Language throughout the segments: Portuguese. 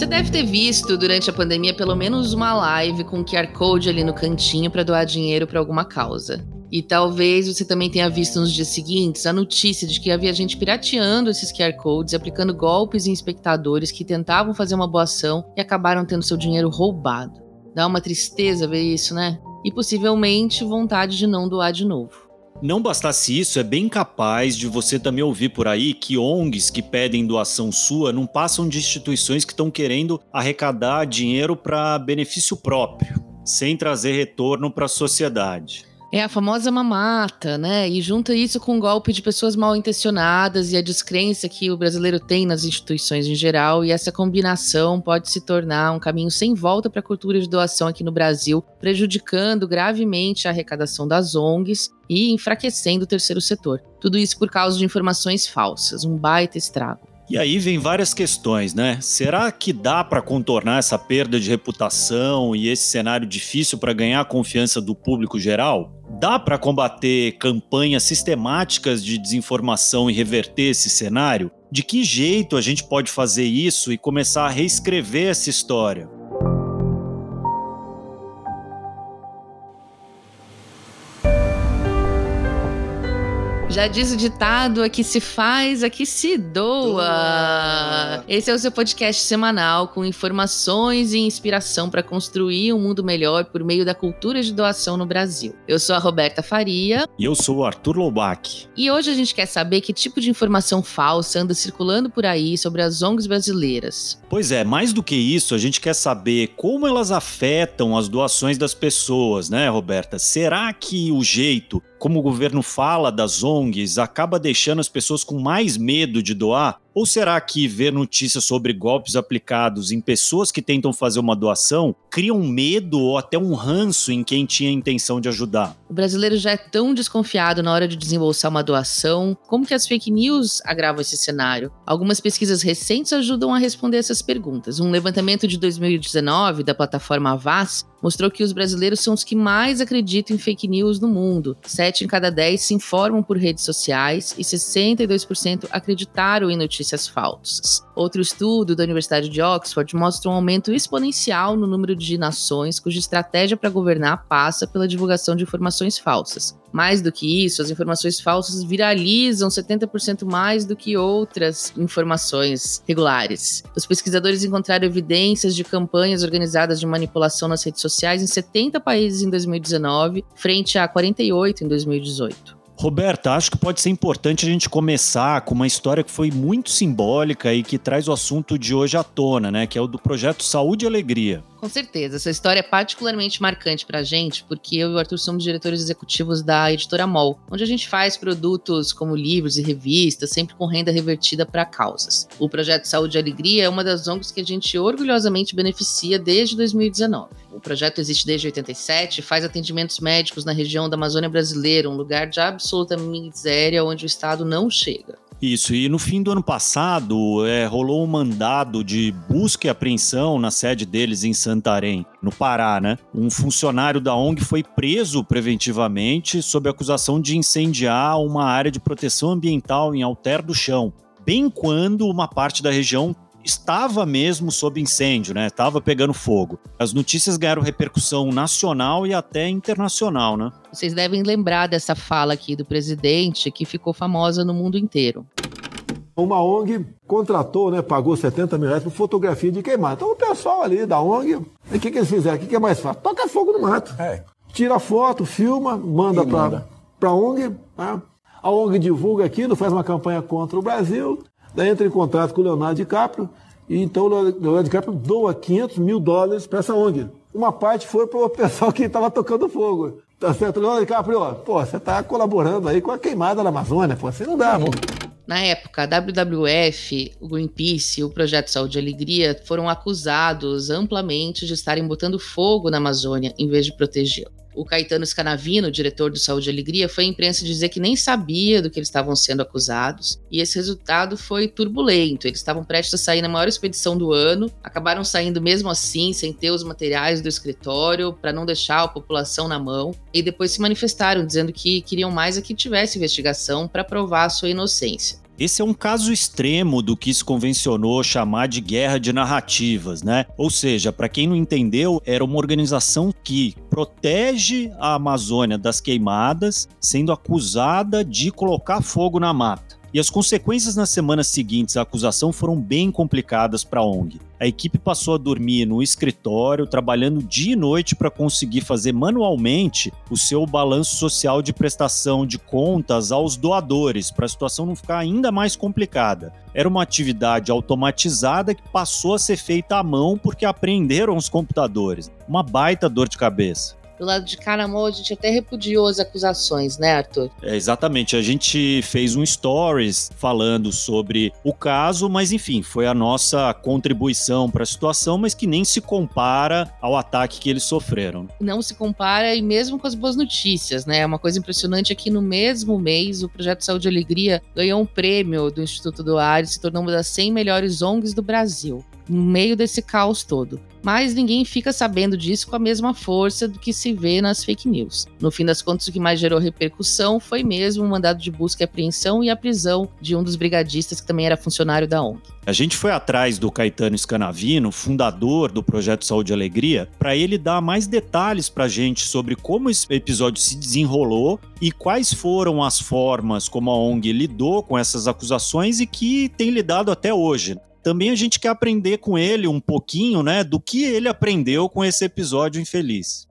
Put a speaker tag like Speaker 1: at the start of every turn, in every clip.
Speaker 1: Você deve ter visto durante a pandemia pelo menos uma live com QR Code ali no cantinho para doar dinheiro para alguma causa. E talvez você também tenha visto nos dias seguintes a notícia de que havia gente pirateando esses QR Codes, aplicando golpes em espectadores que tentavam fazer uma boa ação e acabaram tendo seu dinheiro roubado. Dá uma tristeza ver isso, né? E possivelmente vontade de não doar de novo.
Speaker 2: Não bastasse isso, é bem capaz de você também ouvir por aí que ONGs que pedem doação sua não passam de instituições que estão querendo arrecadar dinheiro para benefício próprio, sem trazer retorno para a sociedade.
Speaker 1: É a famosa mamata, né? E junta isso com o golpe de pessoas mal intencionadas e a descrença que o brasileiro tem nas instituições em geral, e essa combinação pode se tornar um caminho sem volta para a cultura de doação aqui no Brasil, prejudicando gravemente a arrecadação das ONGs e enfraquecendo o terceiro setor. Tudo isso por causa de informações falsas, um baita estrago.
Speaker 2: E aí vem várias questões, né? Será que dá para contornar essa perda de reputação e esse cenário difícil para ganhar a confiança do público geral? Dá para combater campanhas sistemáticas de desinformação e reverter esse cenário? De que jeito a gente pode fazer isso e começar a reescrever essa história?
Speaker 1: Já diz o ditado: aqui se faz, aqui se doa. Esse é o seu podcast semanal com informações e inspiração para construir um mundo melhor por meio da cultura de doação no Brasil. Eu sou a Roberta Faria.
Speaker 2: E eu sou o Arthur Loubach.
Speaker 1: E hoje a gente quer saber que tipo de informação falsa anda circulando por aí sobre as ONGs brasileiras.
Speaker 2: Pois é, mais do que isso, a gente quer saber como elas afetam as doações das pessoas, né, Roberta? Será que o jeito como o governo fala das ONGs, acaba deixando as pessoas com mais medo de doar? Ou será que ver notícias sobre golpes aplicados em pessoas que tentam fazer uma doação cria um medo ou até um ranço em quem tinha a intenção de ajudar?
Speaker 1: O brasileiro já é tão desconfiado na hora de desembolsar uma doação, como que as fake news agravam esse cenário? Algumas pesquisas recentes ajudam a responder essas perguntas. Um levantamento de 2019 da plataforma Avaz mostrou que os brasileiros são os que mais acreditam em fake news no mundo. Sete em cada dez se informam por redes sociais e 62% acreditaram em notícias falsas. Outro estudo da Universidade de Oxford mostra um aumento exponencial no número de nações cuja estratégia para governar passa pela divulgação de informações falsas. Mais do que isso, as informações falsas viralizam 70% mais do que outras informações regulares. Os pesquisadores encontraram evidências de campanhas organizadas de manipulação nas redes sociais em 70 países em 2019, frente a 48 em 2018.
Speaker 2: Roberta, acho que pode ser importante a gente começar com uma história que foi muito simbólica e que traz o assunto de hoje à tona, né? Que é o do projeto Saúde e Alegria.
Speaker 1: Com certeza. Essa história é particularmente marcante pra gente, porque eu e o Arthur somos diretores executivos da editora MOL, onde a gente faz produtos como livros e revistas, sempre com renda revertida para causas. O projeto Saúde e Alegria é uma das ONGs que a gente orgulhosamente beneficia desde 2019. O projeto existe desde 87, faz atendimentos médicos na região da Amazônia brasileira, um lugar de absoluta miséria onde o Estado não chega.
Speaker 2: Isso, e no fim do ano passado é, rolou um mandado de busca e apreensão na sede deles em Santarém, no Pará, né? Um funcionário da ONG foi preso preventivamente sob acusação de incendiar uma área de proteção ambiental em Alter do Chão, bem quando uma parte da região estava mesmo sob incêndio, né? Estava pegando fogo. As notícias ganharam repercussão nacional e até internacional, né?
Speaker 1: Vocês devem lembrar dessa fala aqui do presidente que ficou famosa no mundo inteiro.
Speaker 3: Uma ONG contratou, né, pagou 70 mil reais por fotografia de queimar. Então o pessoal ali da ONG, o que, que eles fizeram? O que, que é mais fácil? Toca fogo no mato. É. Tira foto, filma, manda para a ONG. Né? A ONG divulga aquilo, faz uma campanha contra o Brasil, Daí entra em contato com o Leonardo DiCaprio, e então o Leonardo DiCaprio doa 500 mil dólares para essa ONG. Uma parte foi para o pessoal que estava tocando fogo. Tá certo? Leonardo DiCaprio, pô, você está colaborando aí com a queimada da Amazônia, pô, assim não dá, pô.
Speaker 1: Na época, a WWF, o Greenpeace e o Projeto Saúde e Alegria foram acusados amplamente de estarem botando fogo na Amazônia em vez de protegê-la. O Caetano Scanavino, diretor do Saúde e Alegria, foi à imprensa dizer que nem sabia do que eles estavam sendo acusados, e esse resultado foi turbulento. Eles estavam prestes a sair na maior expedição do ano, acabaram saindo mesmo assim, sem ter os materiais do escritório, para não deixar a população na mão, e depois se manifestaram dizendo que queriam mais é que tivesse investigação para provar a sua inocência.
Speaker 2: Esse é um caso extremo do que se convencionou chamar de guerra de narrativas, né? Ou seja, para quem não entendeu, era uma organização que protege a Amazônia das queimadas, sendo acusada de colocar fogo na mata. E as consequências nas semanas seguintes à acusação foram bem complicadas para a ONG. A equipe passou a dormir no escritório, trabalhando dia e noite para conseguir fazer manualmente o seu balanço social de prestação de contas aos doadores, para a situação não ficar ainda mais complicada. Era uma atividade automatizada que passou a ser feita à mão porque apreenderam os computadores. Uma baita dor de cabeça
Speaker 1: do lado de Canamô, a gente até repudiou as acusações, né, Arthur?
Speaker 2: É, exatamente. A gente fez um stories falando sobre o caso, mas enfim, foi a nossa contribuição para a situação, mas que nem se compara ao ataque que eles sofreram.
Speaker 1: Não se compara, e mesmo com as boas notícias, né? Uma coisa impressionante é que no mesmo mês, o Projeto Saúde e Alegria ganhou um prêmio do Instituto do Ar e se tornou uma das 100 melhores ONGs do Brasil no meio desse caos todo. Mas ninguém fica sabendo disso com a mesma força do que se vê nas fake news. No fim das contas, o que mais gerou repercussão foi mesmo o mandado de busca e apreensão e a prisão de um dos brigadistas que também era funcionário da ONG.
Speaker 2: A gente foi atrás do Caetano Scanavino, fundador do Projeto Saúde e Alegria, para ele dar mais detalhes para a gente sobre como esse episódio se desenrolou e quais foram as formas como a ONG lidou com essas acusações e que tem lidado até hoje também a gente quer aprender com ele um pouquinho, né, do que ele aprendeu com esse episódio infeliz.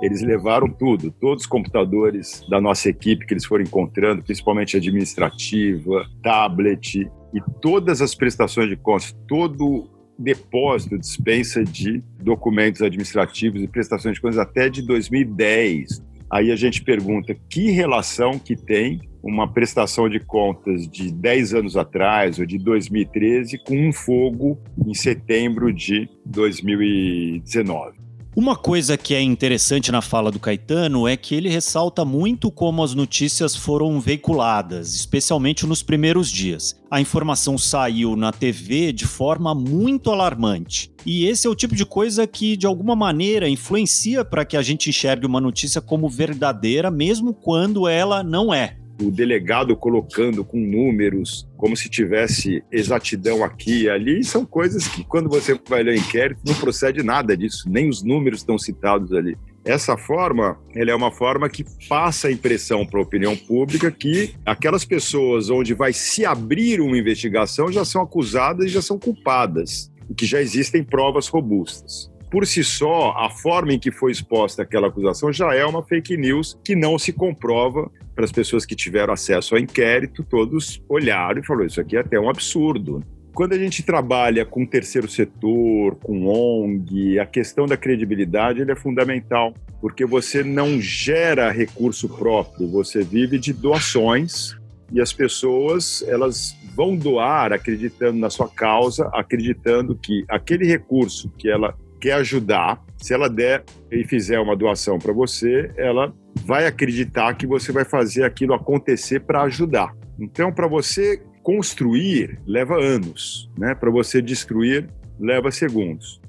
Speaker 4: Eles levaram tudo, todos os computadores da nossa equipe que eles foram encontrando, principalmente administrativa, tablet e todas as prestações de contas, todo depósito, dispensa de documentos administrativos e prestações de contas até de 2010. Aí a gente pergunta que relação que tem uma prestação de contas de 10 anos atrás ou de 2013 com um fogo em setembro de 2019.
Speaker 2: Uma coisa que é interessante na fala do Caetano é que ele ressalta muito como as notícias foram veiculadas, especialmente nos primeiros dias. A informação saiu na TV de forma muito alarmante. E esse é o tipo de coisa que, de alguma maneira, influencia para que a gente enxergue uma notícia como verdadeira, mesmo quando ela não é
Speaker 4: o delegado colocando com números, como se tivesse exatidão aqui e ali, são coisas que, quando você vai ler o inquérito, não procede nada disso, nem os números estão citados ali. Essa forma, ela é uma forma que passa a impressão para a opinião pública que aquelas pessoas onde vai se abrir uma investigação já são acusadas e já são culpadas, e que já existem provas robustas por si só, a forma em que foi exposta aquela acusação já é uma fake news que não se comprova para as pessoas que tiveram acesso ao inquérito, todos olharam e falaram: isso aqui é até um absurdo. Quando a gente trabalha com terceiro setor, com ONG, a questão da credibilidade é fundamental, porque você não gera recurso próprio, você vive de doações e as pessoas elas vão doar acreditando na sua causa, acreditando que aquele recurso que ela quer ajudar, se ela der e fizer uma doação para você, ela vai acreditar que você vai fazer aquilo acontecer para ajudar. Então, para você construir, leva anos, né? Para você destruir, leva segundos.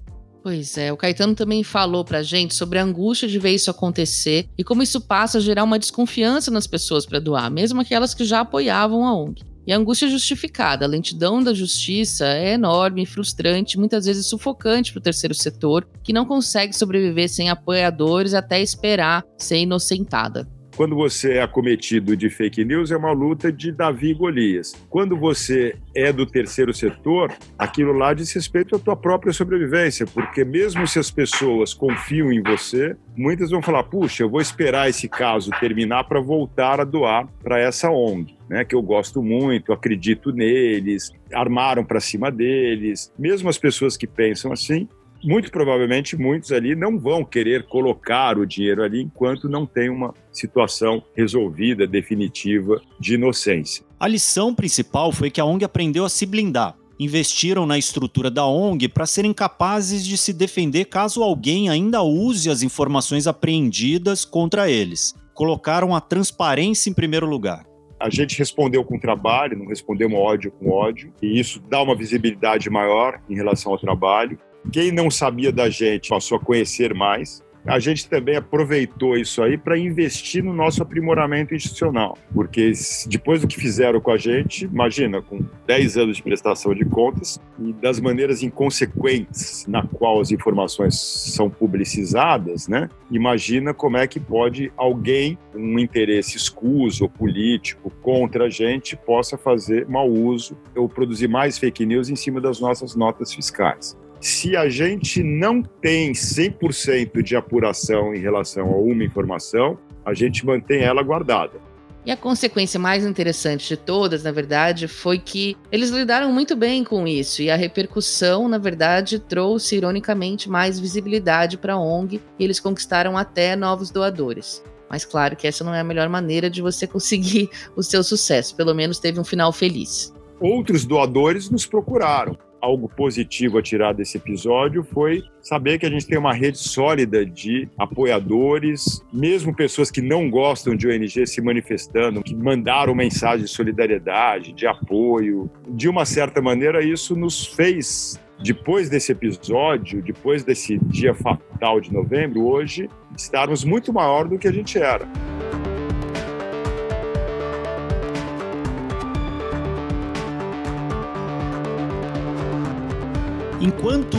Speaker 1: Pois é, o Caetano também falou pra gente sobre a angústia de ver isso acontecer e como isso passa a gerar uma desconfiança nas pessoas para doar, mesmo aquelas que já apoiavam a ONG. E a angústia é justificada, a lentidão da justiça é enorme, frustrante, muitas vezes sufocante para o terceiro setor, que não consegue sobreviver sem apoiadores até esperar ser inocentada.
Speaker 4: Quando você é acometido de fake news, é uma luta de Davi e Golias. Quando você é do terceiro setor, aquilo lá diz respeito à tua própria sobrevivência, porque mesmo se as pessoas confiam em você, muitas vão falar: puxa, eu vou esperar esse caso terminar para voltar a doar para essa ONG. Né, que eu gosto muito, acredito neles, armaram para cima deles. Mesmo as pessoas que pensam assim, muito provavelmente muitos ali não vão querer colocar o dinheiro ali enquanto não tem uma situação resolvida, definitiva de inocência.
Speaker 2: A lição principal foi que a ONG aprendeu a se blindar. Investiram na estrutura da ONG para serem capazes de se defender caso alguém ainda use as informações apreendidas contra eles. Colocaram a transparência em primeiro lugar
Speaker 4: a gente respondeu com trabalho, não respondemos ódio com ódio, e isso dá uma visibilidade maior em relação ao trabalho. Quem não sabia da gente passou a conhecer mais. a gente também aproveitou isso aí para investir no nosso aprimoramento institucional, porque depois do que fizeram com a gente, imagina, com 10 anos de prestação de contas e das maneiras inconsequentes na qual as informações são publicizadas, né? Imagina como é que pode alguém, um interesse escuso ou político contra a gente, possa fazer mau uso ou produzir mais fake news em cima das nossas notas fiscais se a gente não tem 100% de apuração em relação a uma informação, a gente mantém ela guardada.
Speaker 1: E a consequência mais interessante de todas, na verdade, foi que eles lidaram muito bem com isso e a repercussão, na verdade, trouxe ironicamente mais visibilidade para a ONG e eles conquistaram até novos doadores. Mas claro que essa não é a melhor maneira de você conseguir o seu sucesso, pelo menos teve um final feliz.
Speaker 4: Outros doadores nos procuraram algo positivo a tirar desse episódio foi saber que a gente tem uma rede sólida de apoiadores, mesmo pessoas que não gostam de ONG se manifestando, que mandaram mensagem de solidariedade, de apoio. De uma certa maneira, isso nos fez depois desse episódio, depois desse dia fatal de novembro, hoje, estarmos muito maior do que a gente era.
Speaker 2: Enquanto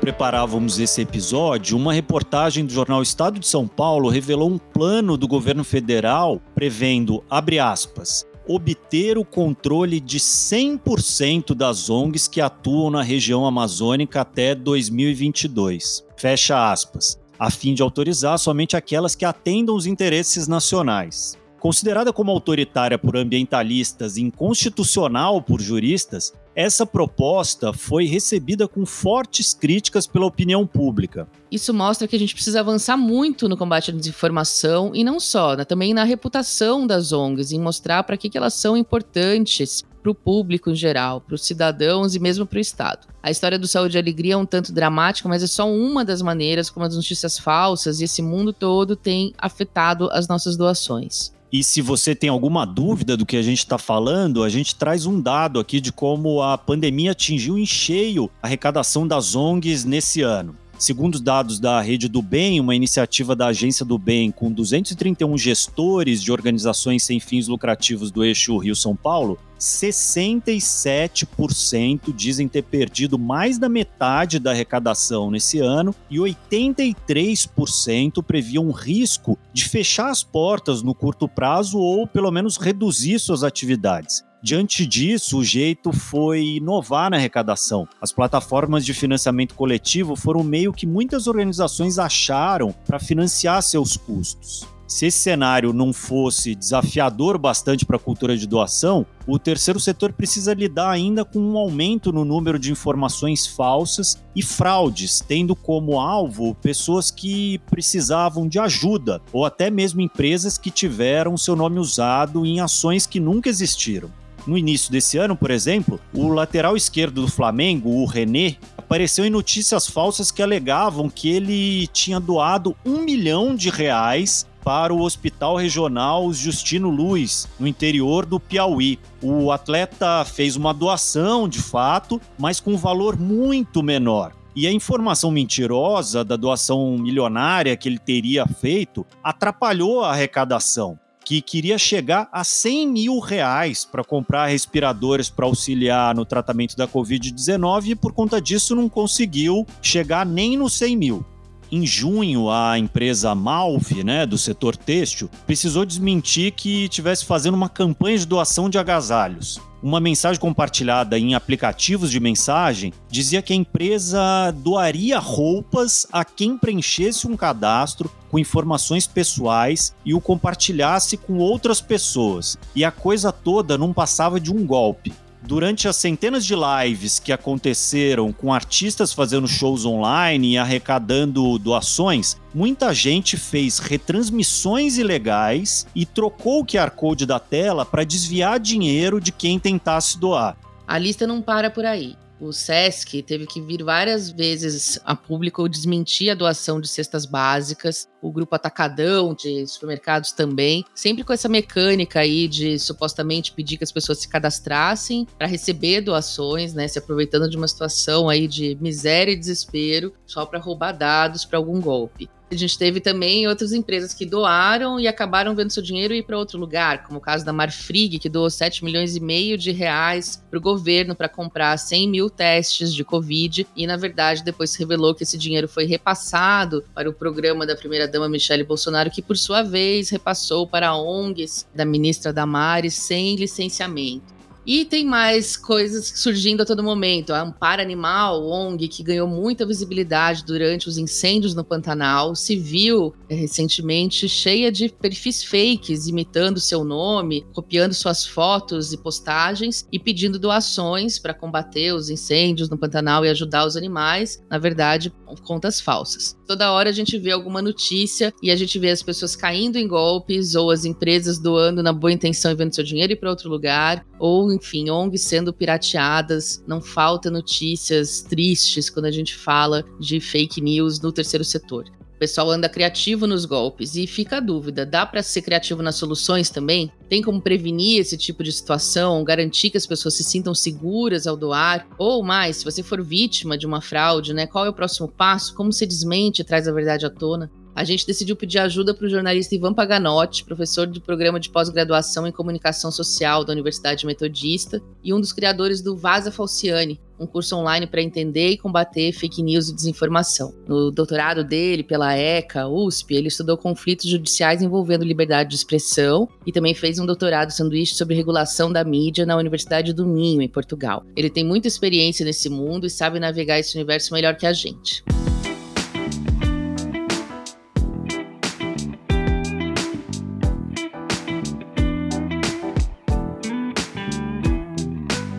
Speaker 2: preparávamos esse episódio, uma reportagem do jornal Estado de São Paulo revelou um plano do governo federal prevendo, abre aspas, obter o controle de 100% das ONGs que atuam na região amazônica até 2022. Fecha aspas. A fim de autorizar somente aquelas que atendam os interesses nacionais. Considerada como autoritária por ambientalistas e inconstitucional por juristas, essa proposta foi recebida com fortes críticas pela opinião pública.
Speaker 1: Isso mostra que a gente precisa avançar muito no combate à desinformação e não só, né, também na reputação das ONGs, em mostrar para que, que elas são importantes para o público em geral, para os cidadãos e mesmo para o Estado. A história do Saúde e Alegria é um tanto dramática, mas é só uma das maneiras como as notícias falsas e esse mundo todo têm afetado as nossas doações.
Speaker 2: E se você tem alguma dúvida do que a gente está falando, a gente traz um dado aqui de como a pandemia atingiu em cheio a arrecadação das ONGs nesse ano. Segundo os dados da Rede do Bem, uma iniciativa da Agência do Bem com 231 gestores de organizações sem fins lucrativos do eixo Rio-São Paulo, 67% dizem ter perdido mais da metade da arrecadação nesse ano e 83% previam um risco de fechar as portas no curto prazo ou pelo menos reduzir suas atividades. Diante disso, o jeito foi inovar na arrecadação. As plataformas de financiamento coletivo foram o meio que muitas organizações acharam para financiar seus custos. Se esse cenário não fosse desafiador bastante para a cultura de doação, o terceiro setor precisa lidar ainda com um aumento no número de informações falsas e fraudes, tendo como alvo pessoas que precisavam de ajuda ou até mesmo empresas que tiveram seu nome usado em ações que nunca existiram. No início desse ano, por exemplo, o lateral esquerdo do Flamengo, o René, apareceu em notícias falsas que alegavam que ele tinha doado um milhão de reais para o Hospital Regional Justino Luiz, no interior do Piauí. O atleta fez uma doação, de fato, mas com um valor muito menor. E a informação mentirosa da doação milionária que ele teria feito atrapalhou a arrecadação que queria chegar a 100 mil reais para comprar respiradores para auxiliar no tratamento da Covid-19 e por conta disso não conseguiu chegar nem nos 100 mil. Em junho, a empresa Malve, né, do setor têxtil, precisou desmentir que estivesse fazendo uma campanha de doação de agasalhos. Uma mensagem compartilhada em aplicativos de mensagem dizia que a empresa doaria roupas a quem preenchesse um cadastro com informações pessoais e o compartilhasse com outras pessoas. E a coisa toda não passava de um golpe durante as centenas de lives que aconteceram com artistas fazendo shows online e arrecadando doações, muita gente fez retransmissões ilegais e trocou o QR Code da tela para desviar dinheiro de quem tentasse doar.
Speaker 1: A lista não para por aí o SESC teve que vir várias vezes a público desmentir a doação de cestas básicas, o grupo Atacadão de supermercados também, sempre com essa mecânica aí de supostamente pedir que as pessoas se cadastrassem para receber doações, né, se aproveitando de uma situação aí de miséria e desespero, só para roubar dados para algum golpe. A gente teve também outras empresas que doaram e acabaram vendo seu dinheiro ir para outro lugar, como o caso da Marfrig, que doou 7 milhões e meio de reais para o governo para comprar 100 mil testes de Covid. E, na verdade, depois se revelou que esse dinheiro foi repassado para o programa da primeira-dama Michele Bolsonaro, que, por sua vez, repassou para ONGs da ministra Damares sem licenciamento. E tem mais coisas surgindo a todo momento. A Amparo Animal, ONG, que ganhou muita visibilidade durante os incêndios no Pantanal, se viu é, recentemente cheia de perfis fakes, imitando seu nome, copiando suas fotos e postagens e pedindo doações para combater os incêndios no Pantanal e ajudar os animais. Na verdade, contas falsas. Toda hora a gente vê alguma notícia e a gente vê as pessoas caindo em golpes ou as empresas doando na boa intenção e vendo seu dinheiro ir para outro lugar, ou enfim, ONGs sendo pirateadas. Não falta notícias tristes quando a gente fala de fake news no terceiro setor. Pessoal anda criativo nos golpes e fica a dúvida: dá para ser criativo nas soluções também? Tem como prevenir esse tipo de situação, garantir que as pessoas se sintam seguras ao doar? Ou mais, se você for vítima de uma fraude, né, qual é o próximo passo? Como se desmente e traz a verdade à tona? a gente decidiu pedir ajuda para o jornalista Ivan Paganotti, professor do programa de pós-graduação em comunicação social da Universidade Metodista e um dos criadores do Vaza Falciane, um curso online para entender e combater fake news e desinformação. No doutorado dele, pela ECA, USP, ele estudou conflitos judiciais envolvendo liberdade de expressão e também fez um doutorado sanduíche sobre regulação da mídia na Universidade do Minho, em Portugal. Ele tem muita experiência nesse mundo e sabe navegar esse universo melhor que a gente.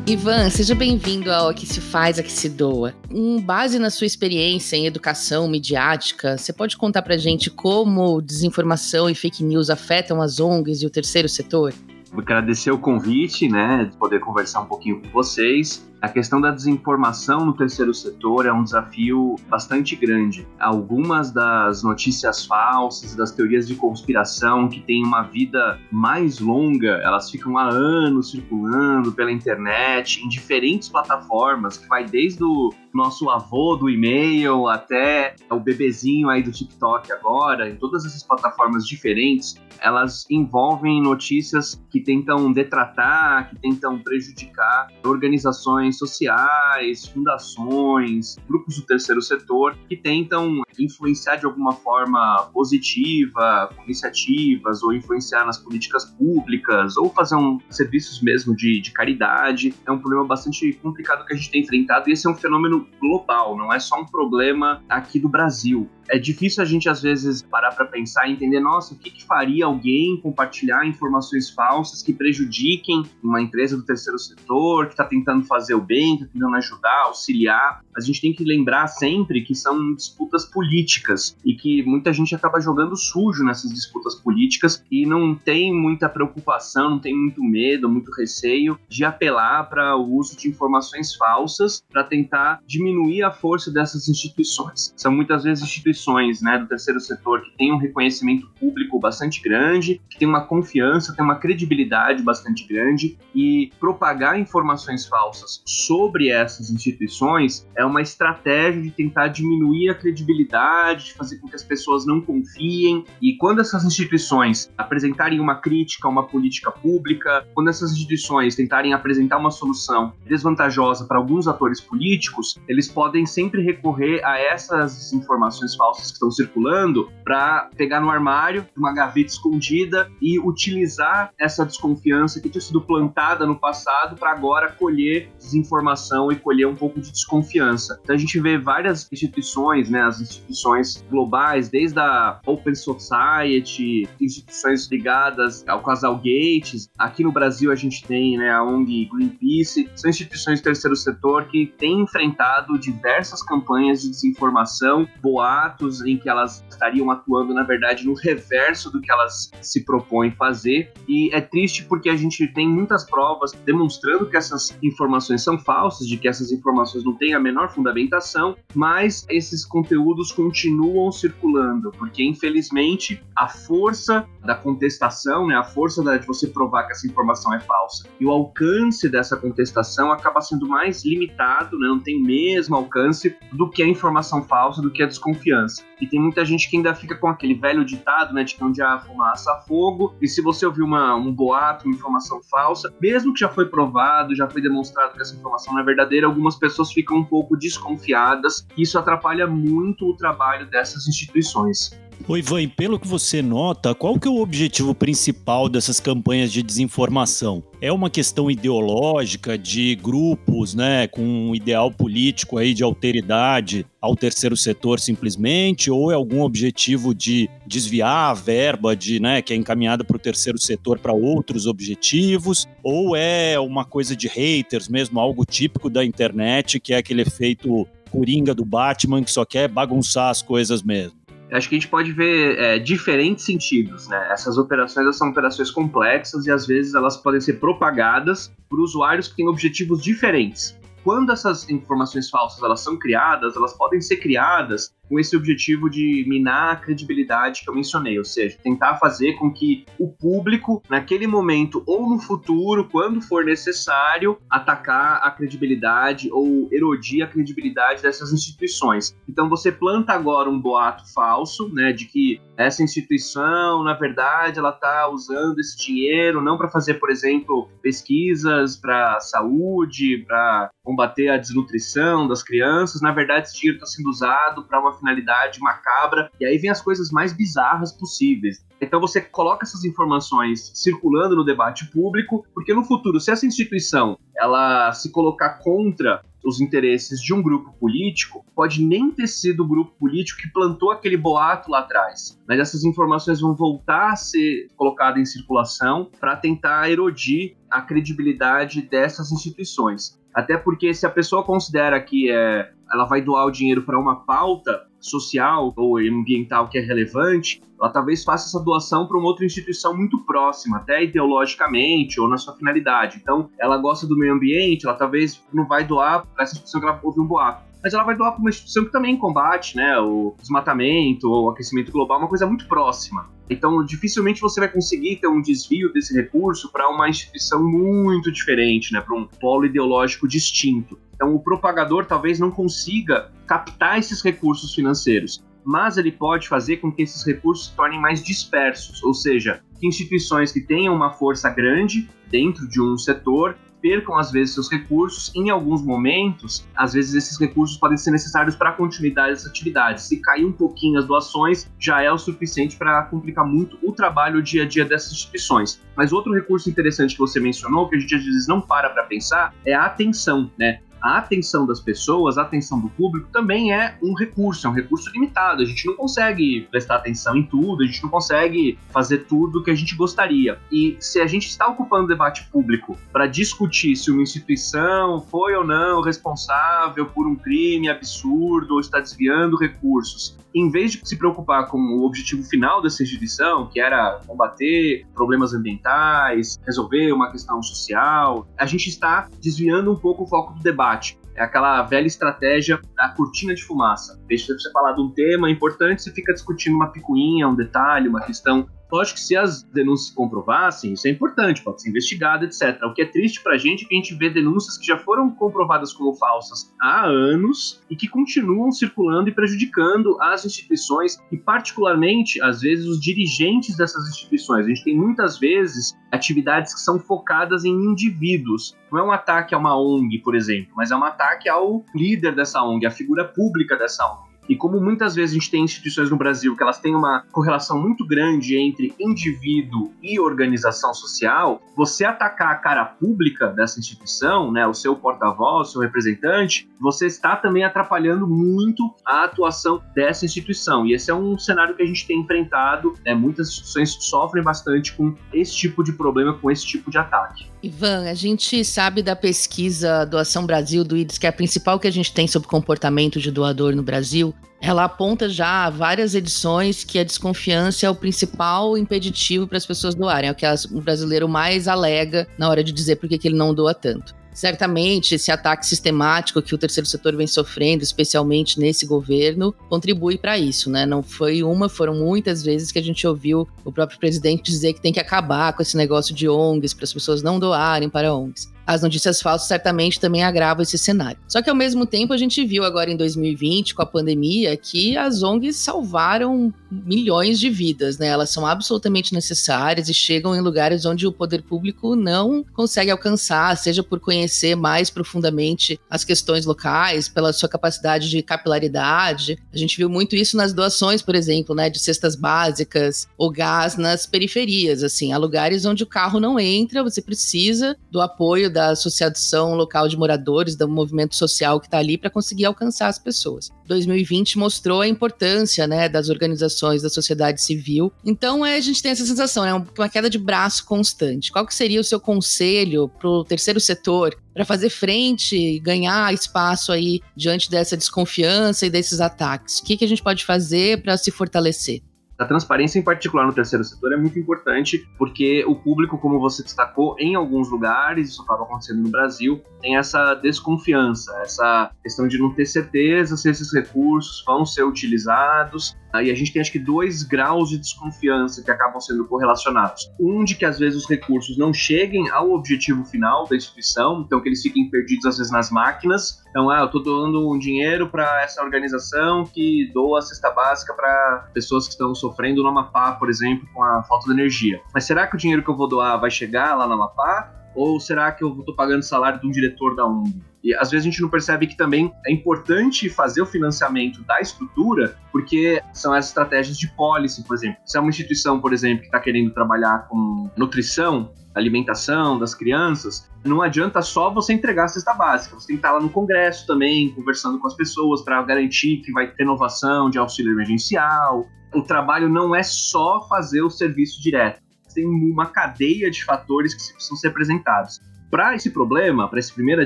Speaker 1: Ivan, seja bem-vindo ao Aqui Se Faz, Aqui Se Doa. Com base na sua experiência em educação midiática, você pode contar pra gente como desinformação e fake news afetam as ONGs e o terceiro setor?
Speaker 5: Agradecer o convite, né, de poder conversar um pouquinho com vocês. A questão da desinformação no terceiro setor é um desafio bastante grande. Algumas das notícias falsas, das teorias de conspiração que têm uma vida mais longa, elas ficam há anos circulando pela internet, em diferentes plataformas, que vai desde o nosso avô do e-mail até o bebezinho aí do TikTok agora, em todas essas plataformas diferentes, elas envolvem notícias que tentam detratar, que tentam prejudicar organizações sociais, fundações, grupos do terceiro setor que tentam influenciar de alguma forma positiva, com iniciativas, ou influenciar nas políticas públicas, ou fazer um serviços mesmo de, de caridade. É um problema bastante complicado que a gente tem enfrentado e esse é um fenômeno global, não é só um problema aqui do Brasil é difícil a gente às vezes parar para pensar e entender, nossa, o que, que, faria alguém compartilhar informações falsas que prejudiquem uma empresa do terceiro setor, que está tentando fazer o bem, está tentando ajudar, auxiliar. A gente tem que lembrar sempre que são disputas políticas e que muita gente acaba jogando sujo nessas disputas políticas e não tem muita preocupação, não tem muito medo, muito receio de apelar para o uso de informações falsas para tentar diminuir a força dessas instituições. São muitas vezes instituições instituições né, do terceiro setor que têm um reconhecimento público bastante grande, que tem uma confiança, tem uma credibilidade bastante grande e propagar informações falsas sobre essas instituições é uma estratégia de tentar diminuir a credibilidade, de fazer com que as pessoas não confiem. E quando essas instituições apresentarem uma crítica a uma política pública, quando essas instituições tentarem apresentar uma solução desvantajosa para alguns atores políticos, eles podem sempre recorrer a essas informações falsas que estão circulando para pegar no armário, uma gaveta escondida e utilizar essa desconfiança que tinha sido plantada no passado para agora colher desinformação e colher um pouco de desconfiança. Então a gente vê várias instituições, né, as instituições globais, desde a Open Society, instituições ligadas ao Casal Gates. Aqui no Brasil a gente tem né, a ONG Greenpeace, são instituições do terceiro setor que têm enfrentado diversas campanhas de desinformação, boatos em que elas estariam atuando, na verdade, no reverso do que elas se propõem fazer. E é triste porque a gente tem muitas provas demonstrando que essas informações são falsas, de que essas informações não têm a menor fundamentação, mas esses conteúdos continuam circulando, porque infelizmente a força da contestação, né, a força de você provar que essa informação é falsa e o alcance dessa contestação acaba sendo mais limitado, né, não tem o mesmo alcance do que a informação falsa, do que a desconfiança. E tem muita gente que ainda fica com aquele velho ditado, né, de que onde há fumaça há fogo, e se você ouvir uma, um boato, uma informação falsa, mesmo que já foi provado, já foi demonstrado que essa informação não é verdadeira, algumas pessoas ficam um pouco desconfiadas, e isso atrapalha muito o trabalho dessas instituições.
Speaker 2: Oi, Ivan, pelo que você nota, qual que é o objetivo principal dessas campanhas de desinformação? É uma questão ideológica de grupos, né, com um ideal político aí de alteridade ao terceiro setor simplesmente, ou é algum objetivo de desviar a verba de, né, que é encaminhada para o terceiro setor para outros objetivos, ou é uma coisa de haters mesmo, algo típico da internet, que é aquele efeito coringa do Batman que só quer bagunçar as coisas mesmo?
Speaker 5: Acho que a gente pode ver é, diferentes sentidos, né? Essas operações são operações complexas e às vezes elas podem ser propagadas por usuários que têm objetivos diferentes. Quando essas informações falsas elas são criadas, elas podem ser criadas com esse objetivo de minar a credibilidade que eu mencionei, ou seja, tentar fazer com que o público, naquele momento ou no futuro, quando for necessário, atacar a credibilidade ou erodir a credibilidade dessas instituições. Então você planta agora um boato falso, né, de que essa instituição, na verdade, ela está usando esse dinheiro não para fazer, por exemplo, pesquisas para saúde, para combater a desnutrição das crianças, na verdade esse dinheiro está sendo usado para uma finalidade macabra, e aí vem as coisas mais bizarras possíveis. Então você coloca essas informações circulando no debate público, porque no futuro, se essa instituição ela se colocar contra os interesses de um grupo político, pode nem ter sido o grupo político que plantou aquele boato lá atrás. Mas essas informações vão voltar a ser colocadas em circulação para tentar erodir a credibilidade dessas instituições. Até porque se a pessoa considera que é, ela vai doar o dinheiro para uma pauta social ou ambiental que é relevante, ela talvez faça essa doação para uma outra instituição muito próxima, até ideologicamente ou na sua finalidade. Então, ela gosta do meio ambiente, ela talvez não vai doar para essa instituição que ela ouviu um boato mas ela vai doar para uma instituição que também combate né, o desmatamento ou o aquecimento global, uma coisa muito próxima. Então, dificilmente você vai conseguir ter um desvio desse recurso para uma instituição muito diferente, né, para um polo ideológico distinto. Então, o propagador talvez não consiga captar esses recursos financeiros, mas ele pode fazer com que esses recursos se tornem mais dispersos, ou seja, que instituições que tenham uma força grande dentro de um setor percam às vezes seus recursos. Em alguns momentos, às vezes esses recursos podem ser necessários para a continuidade dessas atividades. Se cair um pouquinho as doações, já é o suficiente para complicar muito o trabalho o dia a dia dessas instituições. Mas outro recurso interessante que você mencionou, que a gente às vezes não para para pensar, é a atenção, né? A atenção das pessoas, a atenção do público também é um recurso, é um recurso limitado. A gente não consegue prestar atenção em tudo, a gente não consegue fazer tudo que a gente gostaria. E se a gente está ocupando o debate público para discutir se uma instituição foi ou não responsável por um crime absurdo ou está desviando recursos, em vez de se preocupar com o objetivo final dessa instituição, que era combater problemas ambientais, resolver uma questão social, a gente está desviando um pouco o foco do debate debate. É aquela velha estratégia da cortina de fumaça. Deixa você falar de um tema importante, você fica discutindo uma picuinha, um detalhe, uma questão Lógico que se as denúncias se comprovassem, isso é importante, pode ser investigado, etc. O que é triste pra gente é que a gente vê denúncias que já foram comprovadas como falsas há anos e que continuam circulando e prejudicando as instituições e, particularmente, às vezes, os dirigentes dessas instituições. A gente tem muitas vezes atividades que são focadas em indivíduos. Não é um ataque a uma ONG, por exemplo, mas é um ataque ao líder dessa ONG, à figura pública dessa ONG. E como muitas vezes a gente tem instituições no Brasil que elas têm uma correlação muito grande entre indivíduo e organização social, você atacar a cara pública dessa instituição, né, o seu porta-voz, seu representante, você está também atrapalhando muito a atuação dessa instituição. E esse é um cenário que a gente tem enfrentado. Né, muitas instituições sofrem bastante com esse tipo de problema, com esse tipo de ataque.
Speaker 1: Ivan, a gente sabe da pesquisa Doação Brasil do IDES, que é a principal que a gente tem sobre comportamento de doador no Brasil. Ela aponta já várias edições que a desconfiança é o principal impeditivo para as pessoas doarem, é o que o brasileiro mais alega na hora de dizer por que ele não doa tanto. Certamente, esse ataque sistemático que o terceiro setor vem sofrendo, especialmente nesse governo, contribui para isso, né? Não foi uma, foram muitas vezes que a gente ouviu o próprio presidente dizer que tem que acabar com esse negócio de ONGs, para as pessoas não doarem para ONGs. As notícias falsas certamente também agravam esse cenário. Só que ao mesmo tempo a gente viu agora em 2020 com a pandemia que as ONGs salvaram milhões de vidas, né? Elas são absolutamente necessárias e chegam em lugares onde o poder público não consegue alcançar, seja por conhecer mais profundamente as questões locais, pela sua capacidade de capilaridade. A gente viu muito isso nas doações, por exemplo, né, de cestas básicas ou gás nas periferias, assim, há lugares onde o carro não entra, você precisa do apoio da associação local de moradores, do movimento social que está ali para conseguir alcançar as pessoas. 2020 mostrou a importância, né, das organizações da sociedade civil. Então, é, a gente tem essa sensação, é uma queda de braço constante. Qual que seria o seu conselho para o terceiro setor para fazer frente e ganhar espaço aí diante dessa desconfiança e desses ataques? O que, que a gente pode fazer para se fortalecer?
Speaker 5: A transparência, em particular no terceiro setor, é muito importante porque o público, como você destacou, em alguns lugares, isso acaba acontecendo no Brasil, tem essa desconfiança, essa questão de não ter certeza se esses recursos vão ser utilizados. E a gente tem, acho que, dois graus de desconfiança que acabam sendo correlacionados. Um de que, às vezes, os recursos não cheguem ao objetivo final da instituição, então que eles fiquem perdidos, às vezes, nas máquinas. Então, ah, eu estou doando um dinheiro para essa organização que doa a cesta básica para pessoas que estão sofrendo no Amapá, por exemplo, com a falta de energia. Mas será que o dinheiro que eu vou doar vai chegar lá no Amapá? Ou será que eu estou pagando salário de um diretor da ONG? E às vezes a gente não percebe que também é importante fazer o financiamento da estrutura, porque são as estratégias de policy, por exemplo. Se é uma instituição, por exemplo, que está querendo trabalhar com nutrição, alimentação das crianças, não adianta só você entregar a cesta básica. Você tem que estar lá no Congresso também, conversando com as pessoas para garantir que vai ter renovação de auxílio emergencial, o trabalho não é só fazer o serviço direto. Tem uma cadeia de fatores que precisam ser apresentados. Para esse problema, para essa primeira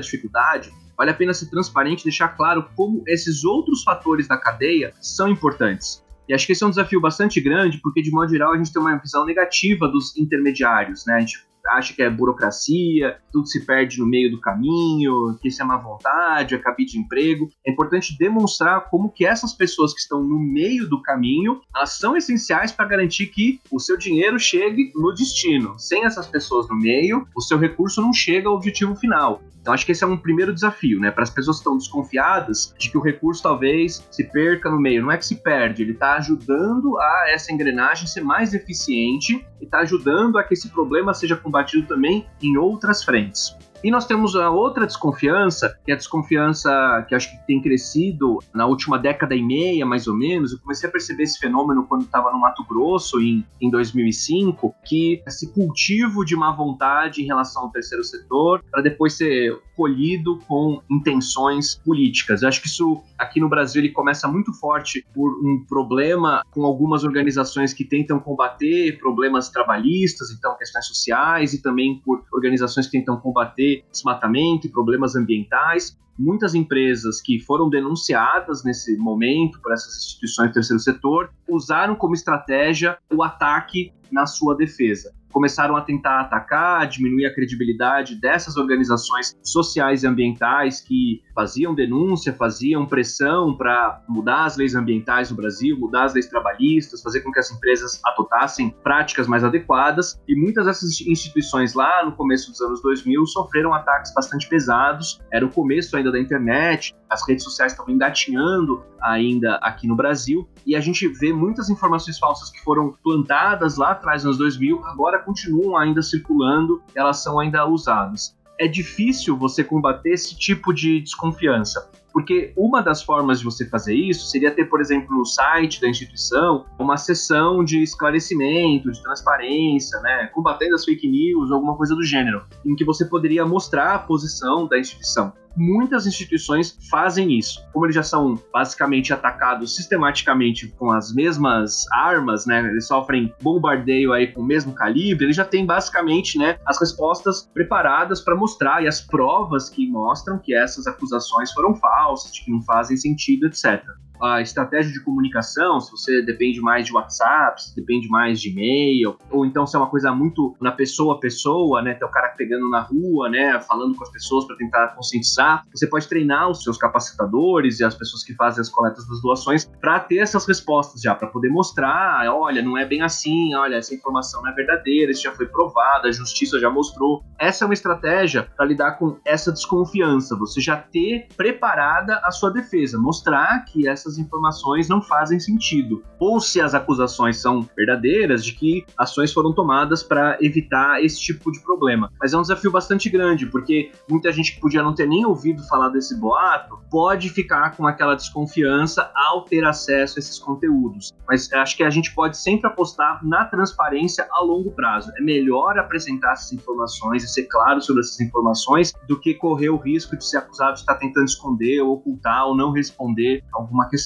Speaker 5: dificuldade, vale a pena ser transparente e deixar claro como esses outros fatores da cadeia são importantes. E acho que esse é um desafio bastante grande, porque de modo geral a gente tem uma visão negativa dos intermediários, né? A gente acha que é burocracia, tudo se perde no meio do caminho, que isso é má vontade, é de emprego. É importante demonstrar como que essas pessoas que estão no meio do caminho, elas são essenciais para garantir que o seu dinheiro chegue no destino. Sem essas pessoas no meio, o seu recurso não chega ao objetivo final. Então acho que esse é um primeiro desafio, né? Para as pessoas que estão desconfiadas de que o recurso talvez se perca no meio. Não é que se perde, ele está ajudando a essa engrenagem ser mais eficiente e está ajudando a que esse problema seja combatido também em outras frentes. E nós temos a outra desconfiança, que é a desconfiança que acho que tem crescido na última década e meia, mais ou menos. Eu comecei a perceber esse fenômeno quando estava no Mato Grosso, em, em 2005, que esse cultivo de má vontade em relação ao terceiro setor, para depois ser colhido com intenções políticas. Eu acho que isso aqui no Brasil ele começa muito forte por um problema com algumas organizações que tentam combater problemas trabalhistas, então questões sociais, e também por organizações que tentam combater desmatamento e problemas ambientais. Muitas empresas que foram denunciadas nesse momento por essas instituições do terceiro setor usaram como estratégia o ataque na sua defesa começaram a tentar atacar, diminuir a credibilidade dessas organizações sociais e ambientais que faziam denúncia, faziam pressão para mudar as leis ambientais no Brasil, mudar as leis trabalhistas, fazer com que as empresas adotassem práticas mais adequadas. E muitas dessas instituições lá no começo dos anos 2000 sofreram ataques bastante pesados. Era o começo ainda da internet, as redes sociais estavam engatinhando ainda aqui no Brasil, e a gente vê muitas informações falsas que foram plantadas lá atrás, nos 2000, agora continuam ainda circulando, elas são ainda usadas. É difícil você combater esse tipo de desconfiança. Porque uma das formas de você fazer isso seria ter, por exemplo, no site da instituição uma sessão de esclarecimento, de transparência, né, combatendo as fake news, alguma coisa do gênero, em que você poderia mostrar a posição da instituição muitas instituições fazem isso. Como eles já são basicamente atacados sistematicamente com as mesmas armas, né? Eles sofrem bombardeio aí com o mesmo calibre, eles já têm basicamente, né, as respostas preparadas para mostrar e as provas que mostram que essas acusações foram falsas, de que não fazem sentido, etc. a estratégia de comunicação, se você depende mais de WhatsApp, se depende mais de e-mail, ou então se é uma coisa muito na pessoa a pessoa, né? Tem o cara pegando na rua, né? Falando com as pessoas para tentar conscientizar. Você pode treinar os seus capacitadores e as pessoas que fazem as coletas das doações para ter essas respostas já, para poder mostrar, olha, não é bem assim, olha, essa informação não é verdadeira, isso já foi provado, a justiça já mostrou. Essa é uma estratégia para lidar com essa desconfiança, você já ter preparada a sua defesa, mostrar que essas informações não fazem sentido. Ou se as acusações são verdadeiras, de que ações foram tomadas para evitar esse tipo de problema. Mas é um desafio bastante grande, porque muita gente que podia não ter nem ouvido falar desse boato pode ficar com aquela desconfiança ao ter acesso a esses conteúdos. Mas acho que a gente pode sempre apostar na transparência a longo prazo. É melhor apresentar essas informações e ser claro sobre essas informações do que correr o risco de ser acusado de estar tentando esconder ocultar ou não responder alguma questão.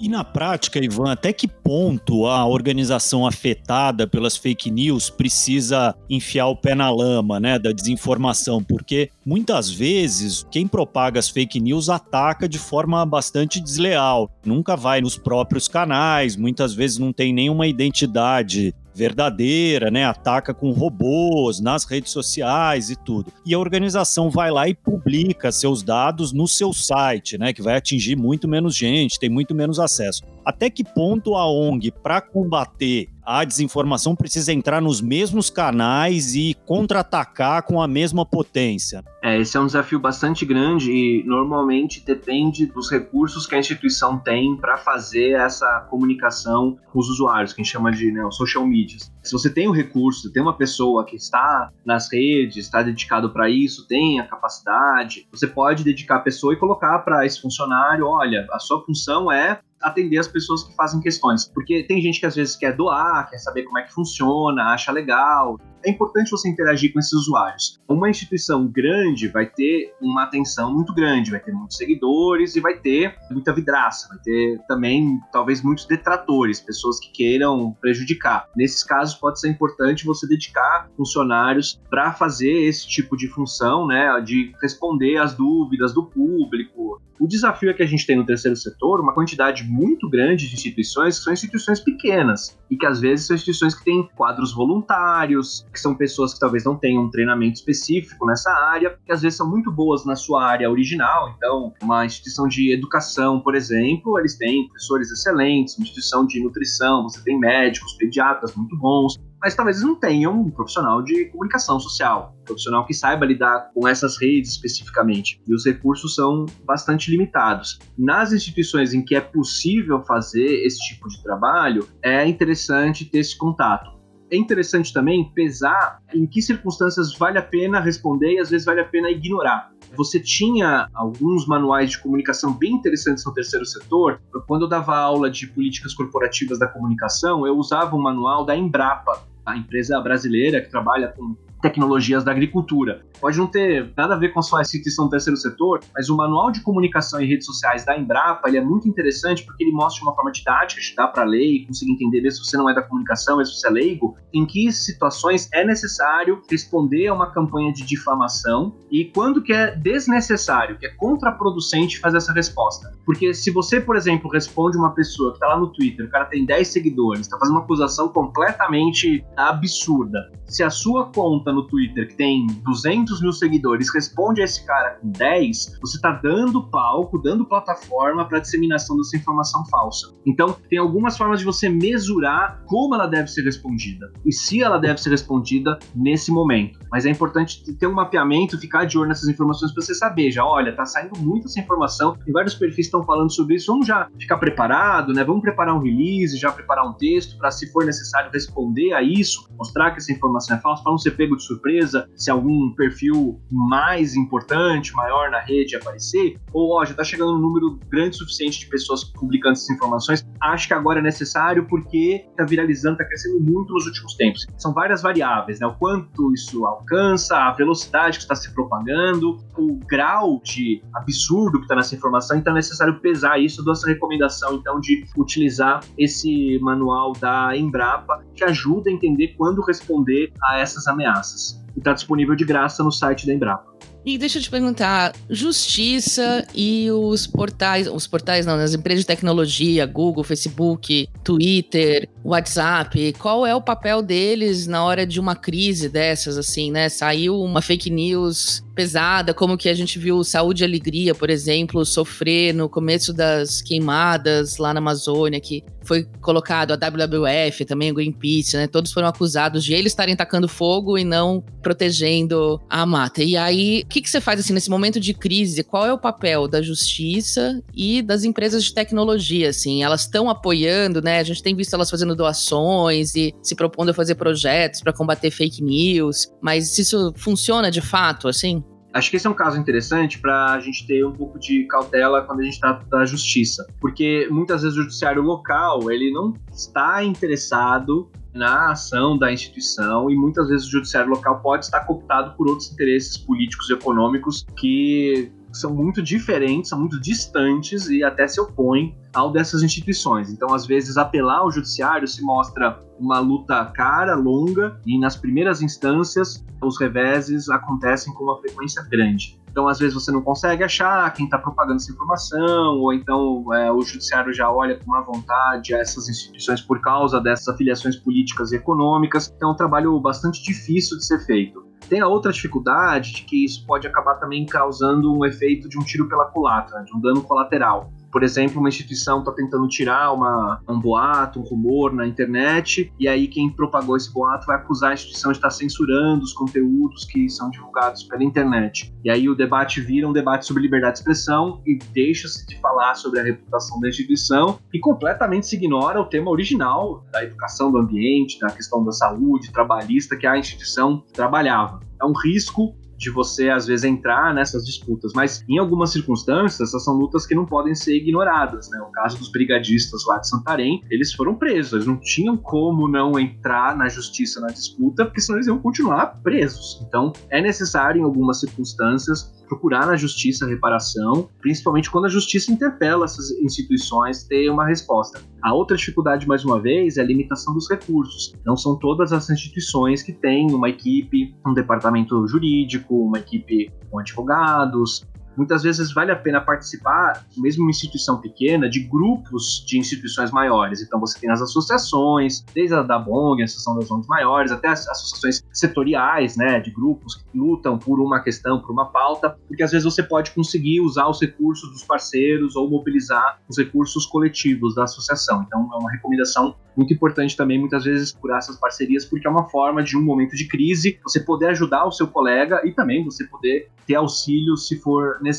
Speaker 2: E na prática, Ivan, até que ponto a organização afetada pelas fake news precisa enfiar o pé na lama, né, da desinformação? Porque muitas vezes quem propaga as fake news ataca de forma bastante desleal. Nunca vai nos próprios canais, muitas vezes não tem nenhuma identidade verdadeira, né? Ataca com robôs nas redes sociais e tudo. E a organização vai lá e publica seus dados no seu site, né? Que vai atingir muito menos gente, tem muito menos acesso. Até que ponto a ONG, para combater a desinformação, precisa entrar nos mesmos canais e contra-atacar com a mesma potência?
Speaker 5: É, esse é um desafio bastante grande e normalmente depende dos recursos que a instituição tem para fazer essa comunicação com os usuários, que a gente chama de né, social media. Se você tem o recurso, tem uma pessoa que está nas redes, está dedicado para isso, tem a capacidade, você pode dedicar a pessoa e colocar para esse funcionário, olha, a sua função é atender as pessoas que fazem questões. Porque tem gente que às vezes quer doar, quer saber como é que funciona, acha legal. É importante você interagir com esses usuários. Uma instituição grande vai ter uma atenção muito grande, vai ter muitos seguidores e vai ter muita vidraça, vai ter também talvez muitos detratores, pessoas que queiram prejudicar. Nesses casos pode ser importante você dedicar funcionários para fazer esse tipo de função, né, de responder às dúvidas do público, o desafio é que a gente tem no terceiro setor uma quantidade muito grande de instituições que são instituições pequenas e que às vezes são instituições que têm quadros voluntários, que são pessoas que talvez não tenham um treinamento específico nessa área, que às vezes são muito boas na sua área original. Então, uma instituição de educação, por exemplo, eles têm professores excelentes, uma instituição de nutrição, você tem médicos, pediatras muito bons mas talvez não tenham um profissional de comunicação social, um profissional que saiba lidar com essas redes especificamente. E os recursos são bastante limitados. Nas instituições em que é possível fazer esse tipo de trabalho, é interessante ter esse contato. É interessante também pesar em que circunstâncias vale a pena responder e às vezes vale a pena ignorar. Você tinha alguns manuais de comunicação bem interessantes no terceiro setor. Quando eu dava aula de políticas corporativas da comunicação, eu usava o manual da Embrapa, a empresa brasileira que trabalha com tecnologias da agricultura. Pode não ter nada a ver com a sua instituição do terceiro setor, mas o manual de comunicação em redes sociais da Embrapa ele é muito interessante porque ele mostra de uma forma didática, te dá para ler e conseguir entender, mesmo se você não é da comunicação, mesmo se você é leigo, em que situações é necessário responder a uma campanha de difamação e quando que é desnecessário, que é contraproducente fazer essa resposta. Porque se você, por exemplo, responde uma pessoa que está lá no Twitter, o cara tem 10 seguidores, está fazendo uma acusação completamente absurda, se a sua conta no Twitter que tem 200 mil seguidores responde a esse cara com 10, você está dando palco, dando plataforma para disseminação dessa informação falsa. Então, tem algumas formas de você mesurar como ela deve ser respondida e se ela deve ser respondida nesse momento. Mas é importante ter um mapeamento, ficar de olho nessas informações para você saber, já, olha, tá saindo muita essa informação, e vários perfis estão falando sobre isso, vamos já ficar preparado, né? Vamos preparar um release, já preparar um texto para, se for necessário, responder a isso, mostrar que essa informação é falsa, para não ser pego de surpresa se algum perfil mais importante, maior na rede aparecer, ou ó, já está chegando um número grande suficiente de pessoas publicando essas informações, acho que agora é necessário porque está viralizando, está crescendo muito nos últimos tempos. São várias variáveis, né? O quanto isso alcança, a velocidade que está se propagando, o grau de absurdo que está nessa informação, então é necessário pesar isso. Dou essa recomendação, então, de utilizar esse manual da Embrapa que ajuda a entender quando responder a essas ameaças. E está disponível de graça no site da Embrapa.
Speaker 1: E deixa eu te perguntar, justiça e os portais, os portais não, as empresas de tecnologia, Google, Facebook, Twitter, WhatsApp, qual é o papel deles na hora de uma crise dessas, assim, né? Saiu uma fake news pesada, como que a gente viu Saúde e Alegria, por exemplo, sofrer no começo das queimadas lá na Amazônia, que foi colocado a WWF, também o Greenpeace, né? Todos foram acusados de eles estarem tacando fogo e não protegendo a mata. E aí, o que, que você faz assim nesse momento de crise? Qual é o papel da justiça e das empresas de tecnologia? Assim, elas estão apoiando, né? A gente tem visto elas fazendo doações e se propondo a fazer projetos para combater fake news, mas isso funciona de fato, assim?
Speaker 5: Acho que esse é um caso interessante para a gente ter um pouco de cautela quando a gente está da justiça, porque muitas vezes o judiciário local ele não está interessado na ação da instituição e muitas vezes o judiciário local pode estar cooptado por outros interesses políticos e econômicos que são muito diferentes, são muito distantes e até se opõem ao dessas instituições. Então, às vezes, apelar ao judiciário se mostra uma luta cara, longa, e nas primeiras instâncias, os reveses acontecem com uma frequência grande. Então, às vezes, você não consegue achar quem está propagando essa informação, ou então é, o judiciário já olha com má vontade essas instituições por causa dessas afiliações políticas e econômicas. Então, é um trabalho bastante difícil de ser feito. Tem a outra dificuldade de que isso pode acabar também causando um efeito de um tiro pela culatra, de um dano colateral por exemplo, uma instituição está tentando tirar uma, um boato, um rumor na internet, e aí quem propagou esse boato vai acusar a instituição de estar censurando os conteúdos que são divulgados pela internet. E aí o debate vira um debate sobre liberdade de expressão e deixa-se de falar sobre a reputação da instituição e completamente se ignora o tema original da educação do ambiente, da questão da saúde trabalhista que a instituição trabalhava. É um risco de você, às vezes, entrar nessas disputas. Mas, em algumas circunstâncias, essas são lutas que não podem ser ignoradas, né? O caso dos brigadistas lá de Santarém, eles foram presos, eles não tinham como não entrar na justiça na disputa, porque senão eles iam continuar presos. Então, é necessário, em algumas circunstâncias, procurar na justiça reparação, principalmente quando a justiça interpela essas instituições ter uma resposta. A outra dificuldade, mais uma vez, é a limitação dos recursos. Não são todas as instituições que têm uma equipe, um departamento jurídico, uma equipe com advogados, muitas vezes vale a pena participar, mesmo uma instituição pequena, de grupos de instituições maiores. Então você tem as associações, desde a da BONG, a Associação das ONGs Maiores, até as associações setoriais, né, de grupos que lutam por uma questão, por uma pauta, porque às vezes você pode conseguir usar os recursos dos parceiros ou mobilizar os recursos coletivos da associação. Então é uma recomendação muito importante também, muitas vezes, por essas parcerias, porque é uma forma de um momento de crise, você poder ajudar o seu colega e também você poder ter auxílio se for necessário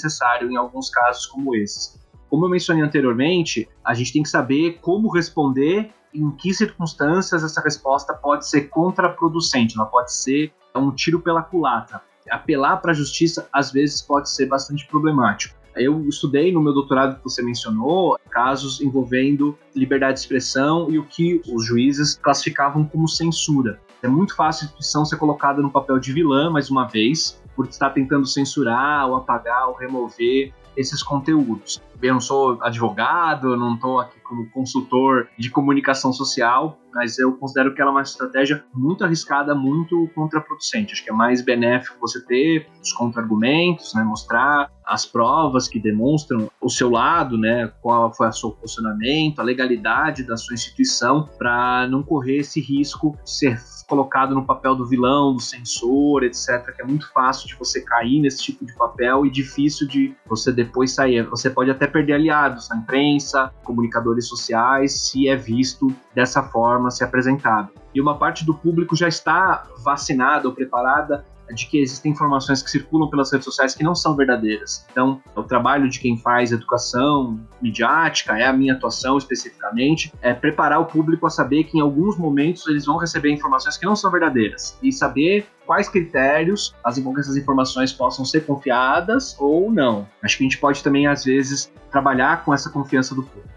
Speaker 5: em alguns casos como esses. Como eu mencionei anteriormente, a gente tem que saber como responder em que circunstâncias essa resposta pode ser contraproducente, ela pode ser um tiro pela culatra. Apelar para a justiça às vezes pode ser bastante problemático. Eu estudei no meu doutorado que você mencionou casos envolvendo liberdade de expressão e o que os juízes classificavam como censura. É muito fácil a instituição ser colocada no papel de vilã, mais uma vez, por estar tentando censurar ou apagar ou remover esses conteúdos. Eu não sou advogado, não estou aqui como consultor de comunicação social, mas eu considero que ela é uma estratégia muito arriscada, muito contraproducente. Acho que é mais benéfico você ter os contra-argumentos, né, mostrar as provas que demonstram o seu lado, né, qual foi o seu posicionamento, a legalidade da sua instituição, para não correr esse risco de ser colocado no papel do vilão, do censor, etc., que é muito fácil de você cair nesse tipo de papel e difícil de você depois sair. Você pode até perder aliados na imprensa, comunicadores sociais, se é visto dessa forma, se apresentado. E uma parte do público já está vacinada ou preparada de que existem informações que circulam pelas redes sociais que não são verdadeiras. Então, o trabalho de quem faz educação midiática, é a minha atuação especificamente, é preparar o público a saber que em alguns momentos eles vão receber informações que não são verdadeiras e saber quais critérios as essas informações possam ser confiadas ou não. Acho que a gente pode também, às vezes, trabalhar com essa confiança do público.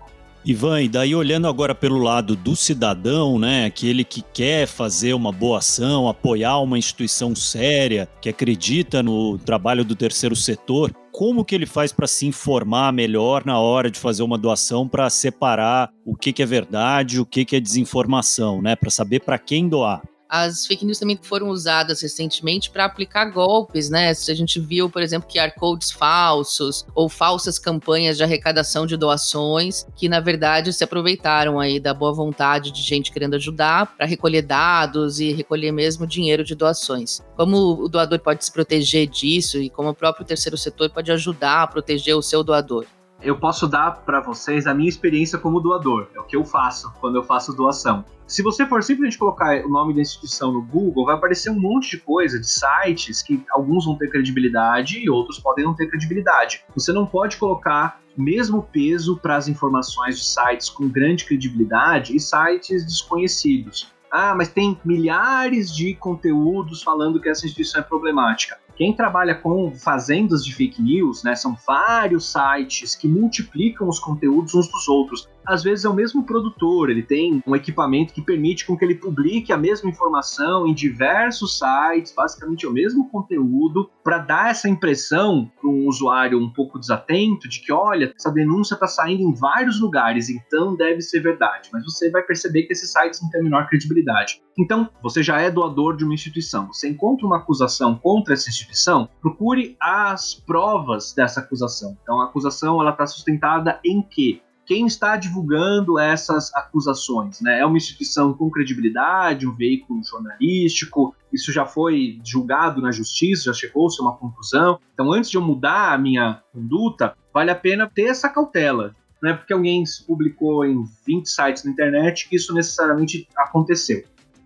Speaker 2: Ivan, e daí olhando agora pelo lado do cidadão, né, aquele que quer fazer uma boa ação, apoiar uma instituição séria, que acredita no trabalho do terceiro setor, como que ele faz para se informar melhor na hora de fazer uma doação para separar o que, que é verdade, o que, que é desinformação, né, para saber para quem doar?
Speaker 1: As fake news também foram usadas recentemente para aplicar golpes, né? A gente viu, por exemplo, QR codes falsos ou falsas campanhas de arrecadação de doações, que na verdade se aproveitaram aí da boa vontade de gente querendo ajudar para recolher dados e recolher mesmo dinheiro de doações. Como o doador pode se proteger disso e como o próprio terceiro setor pode ajudar a proteger o seu doador?
Speaker 5: Eu posso dar para vocês a minha experiência como doador. É o que eu faço quando eu faço doação. Se você for simplesmente colocar o nome da instituição no Google, vai aparecer um monte de coisa, de sites que alguns vão ter credibilidade e outros podem não ter credibilidade. Você não pode colocar mesmo peso para as informações de sites com grande credibilidade e sites desconhecidos. Ah, mas tem milhares de conteúdos falando que essa instituição é problemática. Quem trabalha com fazendas de fake news, né, são vários sites que multiplicam os conteúdos uns dos outros às vezes é o mesmo produtor, ele tem um equipamento que permite com que ele publique a mesma informação em diversos sites, basicamente é o mesmo conteúdo, para dar essa impressão para um usuário um pouco desatento de que, olha, essa denúncia está saindo em vários lugares, então deve ser verdade. Mas você vai perceber que esses sites não têm a menor credibilidade. Então, você já é doador de uma instituição, você encontra uma acusação contra essa instituição, procure as provas dessa acusação. Então, a acusação ela está sustentada em quê? quem está divulgando essas acusações. Né? É uma instituição com credibilidade, um veículo jornalístico, isso já foi julgado na justiça, já chegou-se a uma conclusão. Então, antes de eu mudar a minha conduta, vale a pena ter essa cautela. Não é porque alguém publicou em 20 sites na internet que isso necessariamente aconteceu.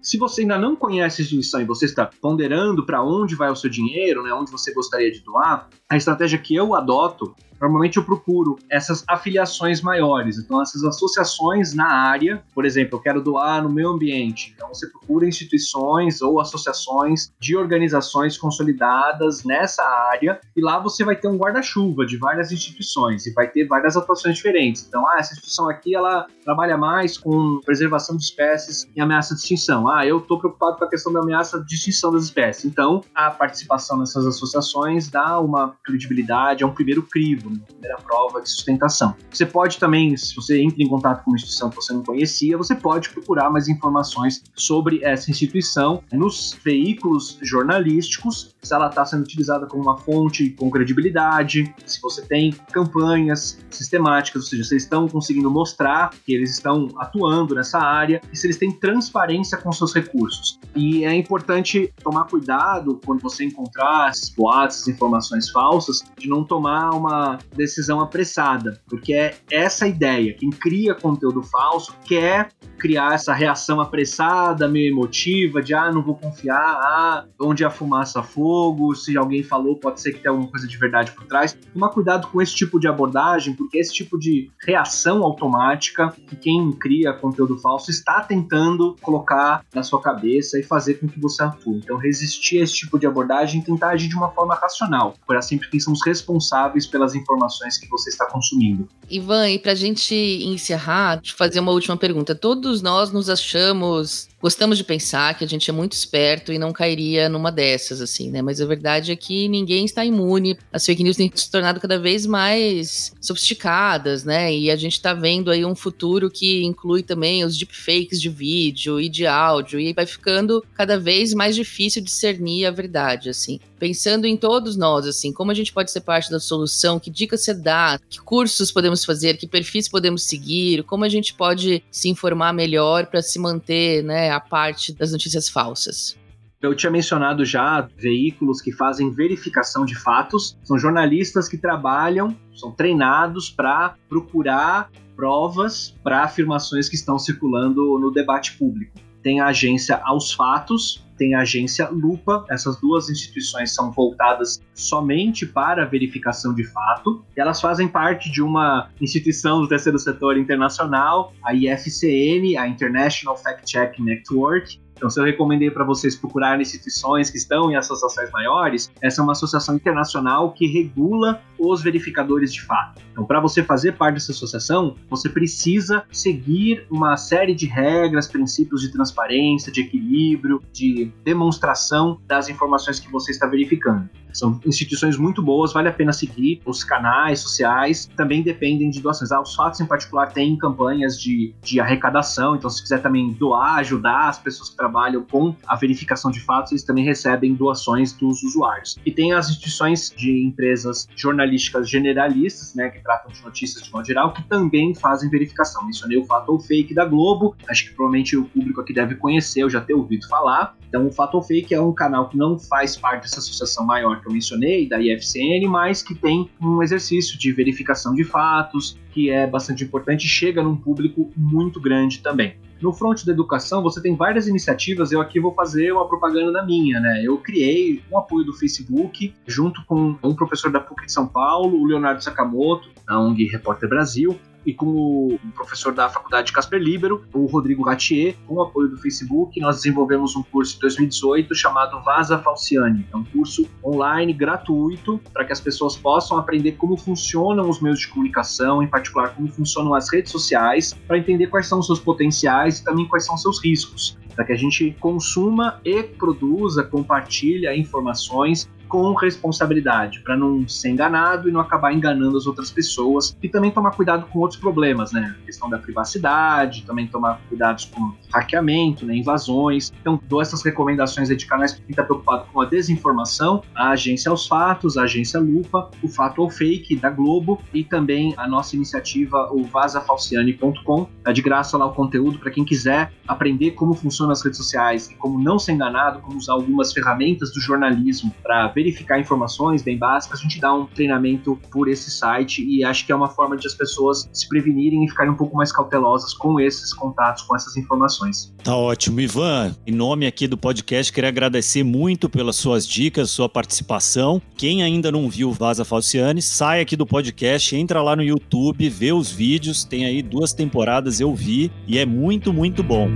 Speaker 5: Se você ainda não conhece a instituição e você está ponderando para onde vai o seu dinheiro, né, onde você gostaria de doar, a estratégia que eu adoto normalmente eu procuro essas afiliações maiores, então essas associações na área, por exemplo, eu quero doar no meio ambiente, então você procura instituições ou associações de organizações consolidadas nessa área e lá você vai ter um guarda-chuva de várias instituições e vai ter várias atuações diferentes. Então, ah, essa instituição aqui ela trabalha mais com preservação de espécies em ameaça de extinção. Ah, eu estou preocupado com a questão da ameaça de extinção das espécies. Então, a participação nessas associações dá uma credibilidade, é um primeiro crivo uma primeira prova de sustentação. Você pode também, se você entra em contato com uma instituição que você não conhecia, você pode procurar mais informações sobre essa instituição nos veículos jornalísticos, se ela está sendo utilizada como uma fonte com credibilidade, se você tem campanhas sistemáticas, ou seja, se eles estão conseguindo mostrar que eles estão atuando nessa área e se eles têm transparência com seus recursos. E é importante tomar cuidado quando você encontrar boatos, informações falsas, de não tomar uma decisão apressada, porque é essa ideia. Quem cria conteúdo falso quer criar essa reação apressada, meio emotiva, de ah, não vou confiar, ah, onde a fumaça fogo, se alguém falou, pode ser que tenha alguma coisa de verdade por trás. Tomar cuidado com esse tipo de abordagem, porque esse tipo de reação automática que quem cria conteúdo falso está tentando colocar na sua cabeça e fazer com que você atue. Então, resistir a esse tipo de abordagem e tentar agir de uma forma racional, para sempre quem são os responsáveis pelas informações que você está consumindo.
Speaker 1: Ivan, e para a gente encerrar, te fazer uma última pergunta. Todos nós nos achamos gostamos de pensar que a gente é muito esperto e não cairia numa dessas, assim, né? Mas a verdade é que ninguém está imune. As fake news têm se tornado cada vez mais sofisticadas, né? E a gente está vendo aí um futuro que inclui também os deepfakes de vídeo e de áudio, e vai ficando cada vez mais difícil discernir a verdade, assim. Pensando em todos nós, assim, como a gente pode ser parte da solução, que dicas você dá, que cursos podemos fazer, que perfis podemos seguir, como a gente pode se informar melhor para se manter, né? A parte das notícias falsas.
Speaker 5: Eu tinha mencionado já veículos que fazem verificação de fatos, são jornalistas que trabalham, são treinados para procurar provas para afirmações que estão circulando no debate público. Tem a agência Aos Fatos, tem a agência Lupa. Essas duas instituições são voltadas somente para a verificação de fato. Elas fazem parte de uma instituição do terceiro setor internacional, a IFCN, a International Fact Check Network, então, se eu recomendei para vocês procurarem instituições que estão em associações maiores, essa é uma associação internacional que regula os verificadores de fato. Então, para você fazer parte dessa associação, você precisa seguir uma série de regras, princípios de transparência, de equilíbrio, de demonstração das informações que você está verificando. São instituições muito boas, vale a pena seguir. Os canais sociais também dependem de doações. Ah, os fatos, em particular, têm campanhas de, de arrecadação, então se quiser também doar, ajudar as pessoas que trabalham com a verificação de fatos, eles também recebem doações dos usuários. E tem as instituições de empresas jornalísticas generalistas, né, que tratam de notícias de modo geral, que também fazem verificação. Mencionei o fato ou fake da Globo, acho que provavelmente o público aqui deve conhecer, eu já ter ouvido falar. Então, o Fato ou Fake é um canal que não faz parte dessa associação maior que eu mencionei, da IFCN, mas que tem um exercício de verificação de fatos, que é bastante importante e chega num público muito grande também. No front da educação, você tem várias iniciativas. Eu aqui vou fazer uma propaganda da minha, né? Eu criei um apoio do Facebook, junto com um professor da PUC de São Paulo, o Leonardo Sakamoto, da ONG Repórter Brasil, e com o professor da Faculdade Casper Libero, o Rodrigo Ratier, com o apoio do Facebook, nós desenvolvemos um curso em 2018 chamado Vaza Falciane. É um curso online gratuito para que as pessoas possam aprender como funcionam os meios de comunicação, em particular como funcionam as redes sociais, para entender quais são os seus potenciais e também quais são os seus riscos, para que a gente consuma e produza, compartilhe informações com responsabilidade, para não ser enganado e não acabar enganando as outras pessoas. E também tomar cuidado com outros problemas, né? A questão da privacidade, também tomar cuidados com hackeamento, né? invasões. Então, dou essas recomendações de canais para quem está preocupado com a desinformação, a Agência aos Fatos, a Agência Lupa, o Fato ou Fake da Globo e também a nossa iniciativa, o vazafalciane.com. Tá de graça lá o conteúdo para quem quiser aprender como funcionam as redes sociais e como não ser enganado, como usar algumas ferramentas do jornalismo para verificar informações bem básicas, a gente dá um treinamento por esse site e acho que é uma forma de as pessoas se prevenirem e ficarem um pouco mais cautelosas com esses contatos, com essas informações.
Speaker 2: Tá ótimo. Ivan, em nome aqui do podcast, queria agradecer muito pelas suas dicas, sua participação. Quem ainda não viu Vaza Falciane, sai aqui do podcast, entra lá no YouTube, vê os vídeos, tem aí duas temporadas, eu vi, e é muito, muito bom.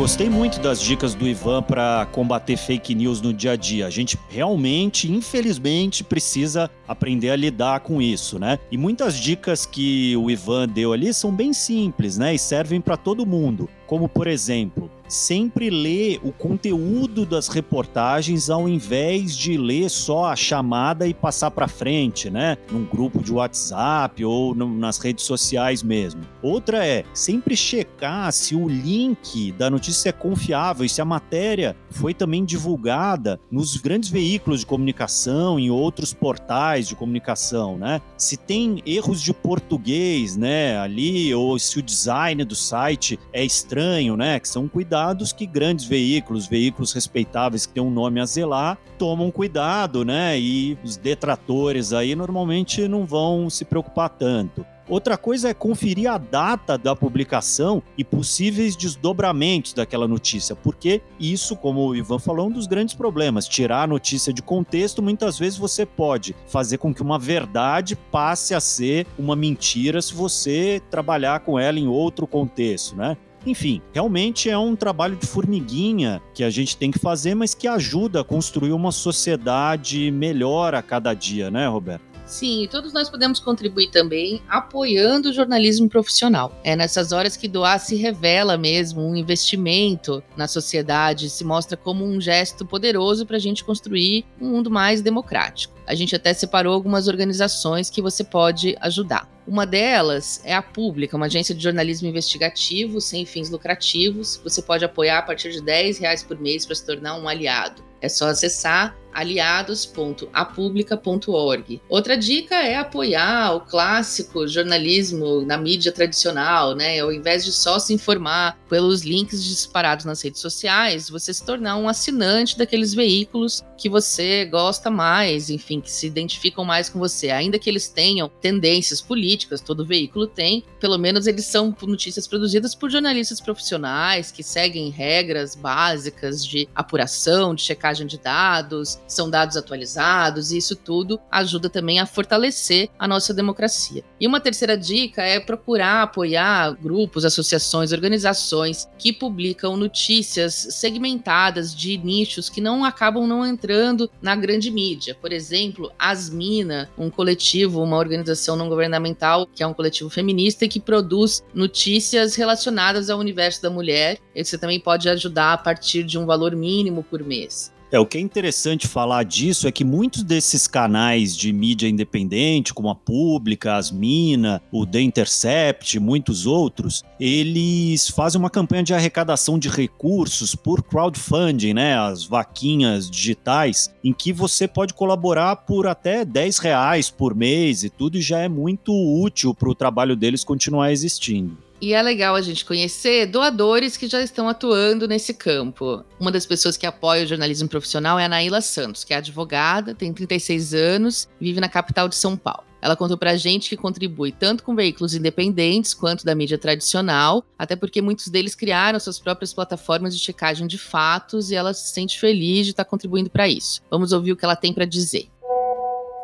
Speaker 2: Gostei muito das dicas do Ivan para combater fake news no dia a dia. A gente realmente, infelizmente, precisa aprender a lidar com isso, né? E muitas dicas que o Ivan deu ali são bem simples, né? E servem para todo mundo. Como, por exemplo, sempre ler o conteúdo das reportagens ao invés de ler só a chamada e passar para frente, né? Num grupo de WhatsApp ou no, nas redes sociais mesmo. Outra é sempre checar se o link da notícia é confiável e se a matéria foi também divulgada nos grandes veículos de comunicação, em outros portais de comunicação, né? Se tem erros de português, né, ali ou se o design do site é estranho, né? Que são cuidados cuidados que grandes veículos, veículos respeitáveis que têm um nome a zelar, tomam cuidado, né? E os detratores aí normalmente não vão se preocupar tanto. Outra coisa é conferir a data da publicação e possíveis desdobramentos daquela notícia, porque isso, como o Ivan falou, é um dos grandes problemas. Tirar a notícia de contexto, muitas vezes você pode fazer com que uma verdade passe a ser uma mentira se você trabalhar com ela em outro contexto, né? Enfim, realmente é um trabalho de formiguinha que a gente tem que fazer, mas que ajuda a construir uma sociedade melhor a cada dia, né, Roberto?
Speaker 1: Sim, todos nós podemos contribuir também apoiando o jornalismo profissional. É nessas horas que doar se revela mesmo um investimento na sociedade, se mostra como um gesto poderoso para a gente construir um mundo mais democrático. A gente até separou algumas organizações que você pode ajudar. Uma delas é a Pública, uma agência de jornalismo investigativo sem fins lucrativos. Você pode apoiar a partir de 10 reais por mês para se tornar um aliado. É só acessar aliados.apublica.org. Outra dica é apoiar o clássico jornalismo na mídia tradicional, né? Ao invés de só se informar pelos links disparados nas redes sociais, você se tornar um assinante daqueles veículos que você gosta mais, enfim, que se identificam mais com você. Ainda que eles tenham tendências políticas, todo veículo tem, pelo menos eles são notícias produzidas por jornalistas profissionais que seguem regras básicas de apuração, de checagem de dados, são dados atualizados, e isso tudo ajuda também a fortalecer a nossa democracia. E uma terceira dica é procurar apoiar grupos, associações, organizações que publicam notícias segmentadas de nichos que não acabam não entrando na grande mídia. Por exemplo, Asmina, um coletivo, uma organização não governamental, que é um coletivo feminista e que produz notícias relacionadas ao universo da mulher. Você também pode ajudar a partir de um valor mínimo por mês.
Speaker 2: É, o que é interessante falar disso é que muitos desses canais de mídia independente, como a Pública, as Mina, o The Intercept, muitos outros, eles fazem uma campanha de arrecadação de recursos por crowdfunding, né? As vaquinhas digitais, em que você pode colaborar por até 10 reais por mês e tudo já é muito útil para o trabalho deles continuar existindo.
Speaker 1: E é legal a gente conhecer doadores que já estão atuando nesse campo. Uma das pessoas que apoia o jornalismo profissional é a Naila Santos, que é advogada, tem 36 anos, vive na capital de São Paulo. Ela contou pra gente que contribui tanto com veículos independentes quanto da mídia tradicional, até porque muitos deles criaram suas próprias plataformas de checagem de fatos e ela se sente feliz de estar contribuindo para isso. Vamos ouvir o que ela tem para dizer.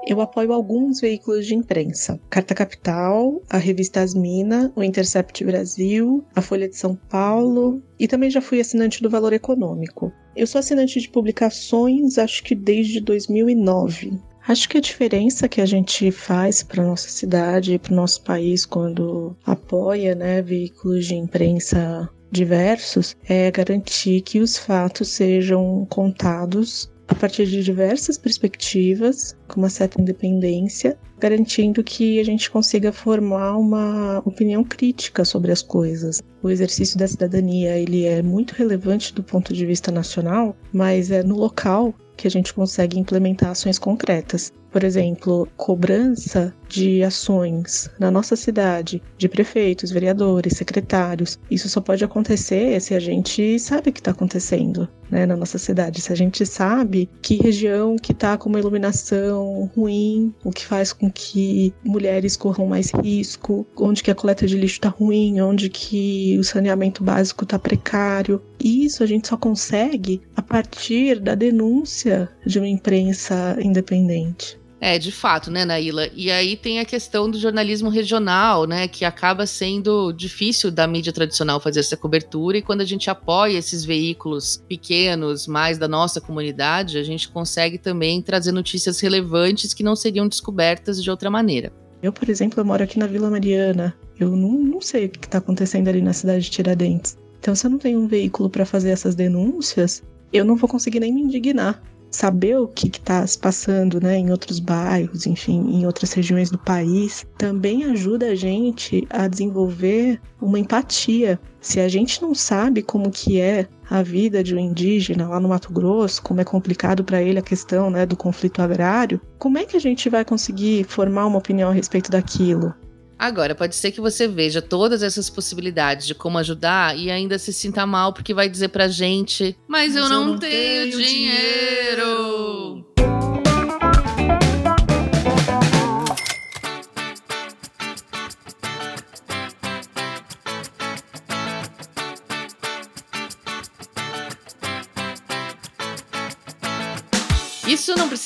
Speaker 6: Eu apoio alguns veículos de imprensa: Carta Capital, a revista Asmina, o Intercept Brasil, a Folha de São Paulo e também já fui assinante do Valor Econômico. Eu sou assinante de publicações, acho que desde 2009. Acho que a diferença que a gente faz para nossa cidade e para o nosso país quando apoia né, veículos de imprensa diversos é garantir que os fatos sejam contados a partir de diversas perspectivas, com uma certa independência, garantindo que a gente consiga formar uma opinião crítica sobre as coisas. O exercício da cidadania ele é muito relevante do ponto de vista nacional, mas é no local que a gente consegue implementar ações concretas. Por exemplo, cobrança de ações na nossa cidade, de prefeitos, vereadores, secretários. Isso só pode acontecer se a gente sabe o que está acontecendo né, na nossa cidade. Se a gente sabe que região que está com uma iluminação ruim, o que faz com que mulheres corram mais risco, onde que a coleta de lixo está ruim, onde que o saneamento básico está precário. Isso a gente só consegue a partir da denúncia de uma imprensa independente.
Speaker 1: É, de fato, né, Naila? E aí tem a questão do jornalismo regional, né, que acaba sendo difícil da mídia tradicional fazer essa cobertura, e quando a gente apoia esses veículos pequenos, mais da nossa comunidade, a gente consegue também trazer notícias relevantes que não seriam descobertas de outra maneira.
Speaker 6: Eu, por exemplo, eu moro aqui na Vila Mariana. Eu não, não sei o que está acontecendo ali na cidade de Tiradentes. Então, se eu não tenho um veículo para fazer essas denúncias, eu não vou conseguir nem me indignar saber o que está se passando né, em outros bairros, enfim, em outras regiões do país, também ajuda a gente a desenvolver uma empatia. Se a gente não sabe como que é a vida de um indígena lá no Mato Grosso, como é complicado para ele a questão né, do conflito agrário, como é que a gente vai conseguir formar uma opinião a respeito daquilo?
Speaker 1: Agora, pode ser que você veja todas essas possibilidades de como ajudar e ainda se sinta mal porque vai dizer pra gente: Mas, Mas eu, não eu, não tenho, tenho dinheiro. dinheiro.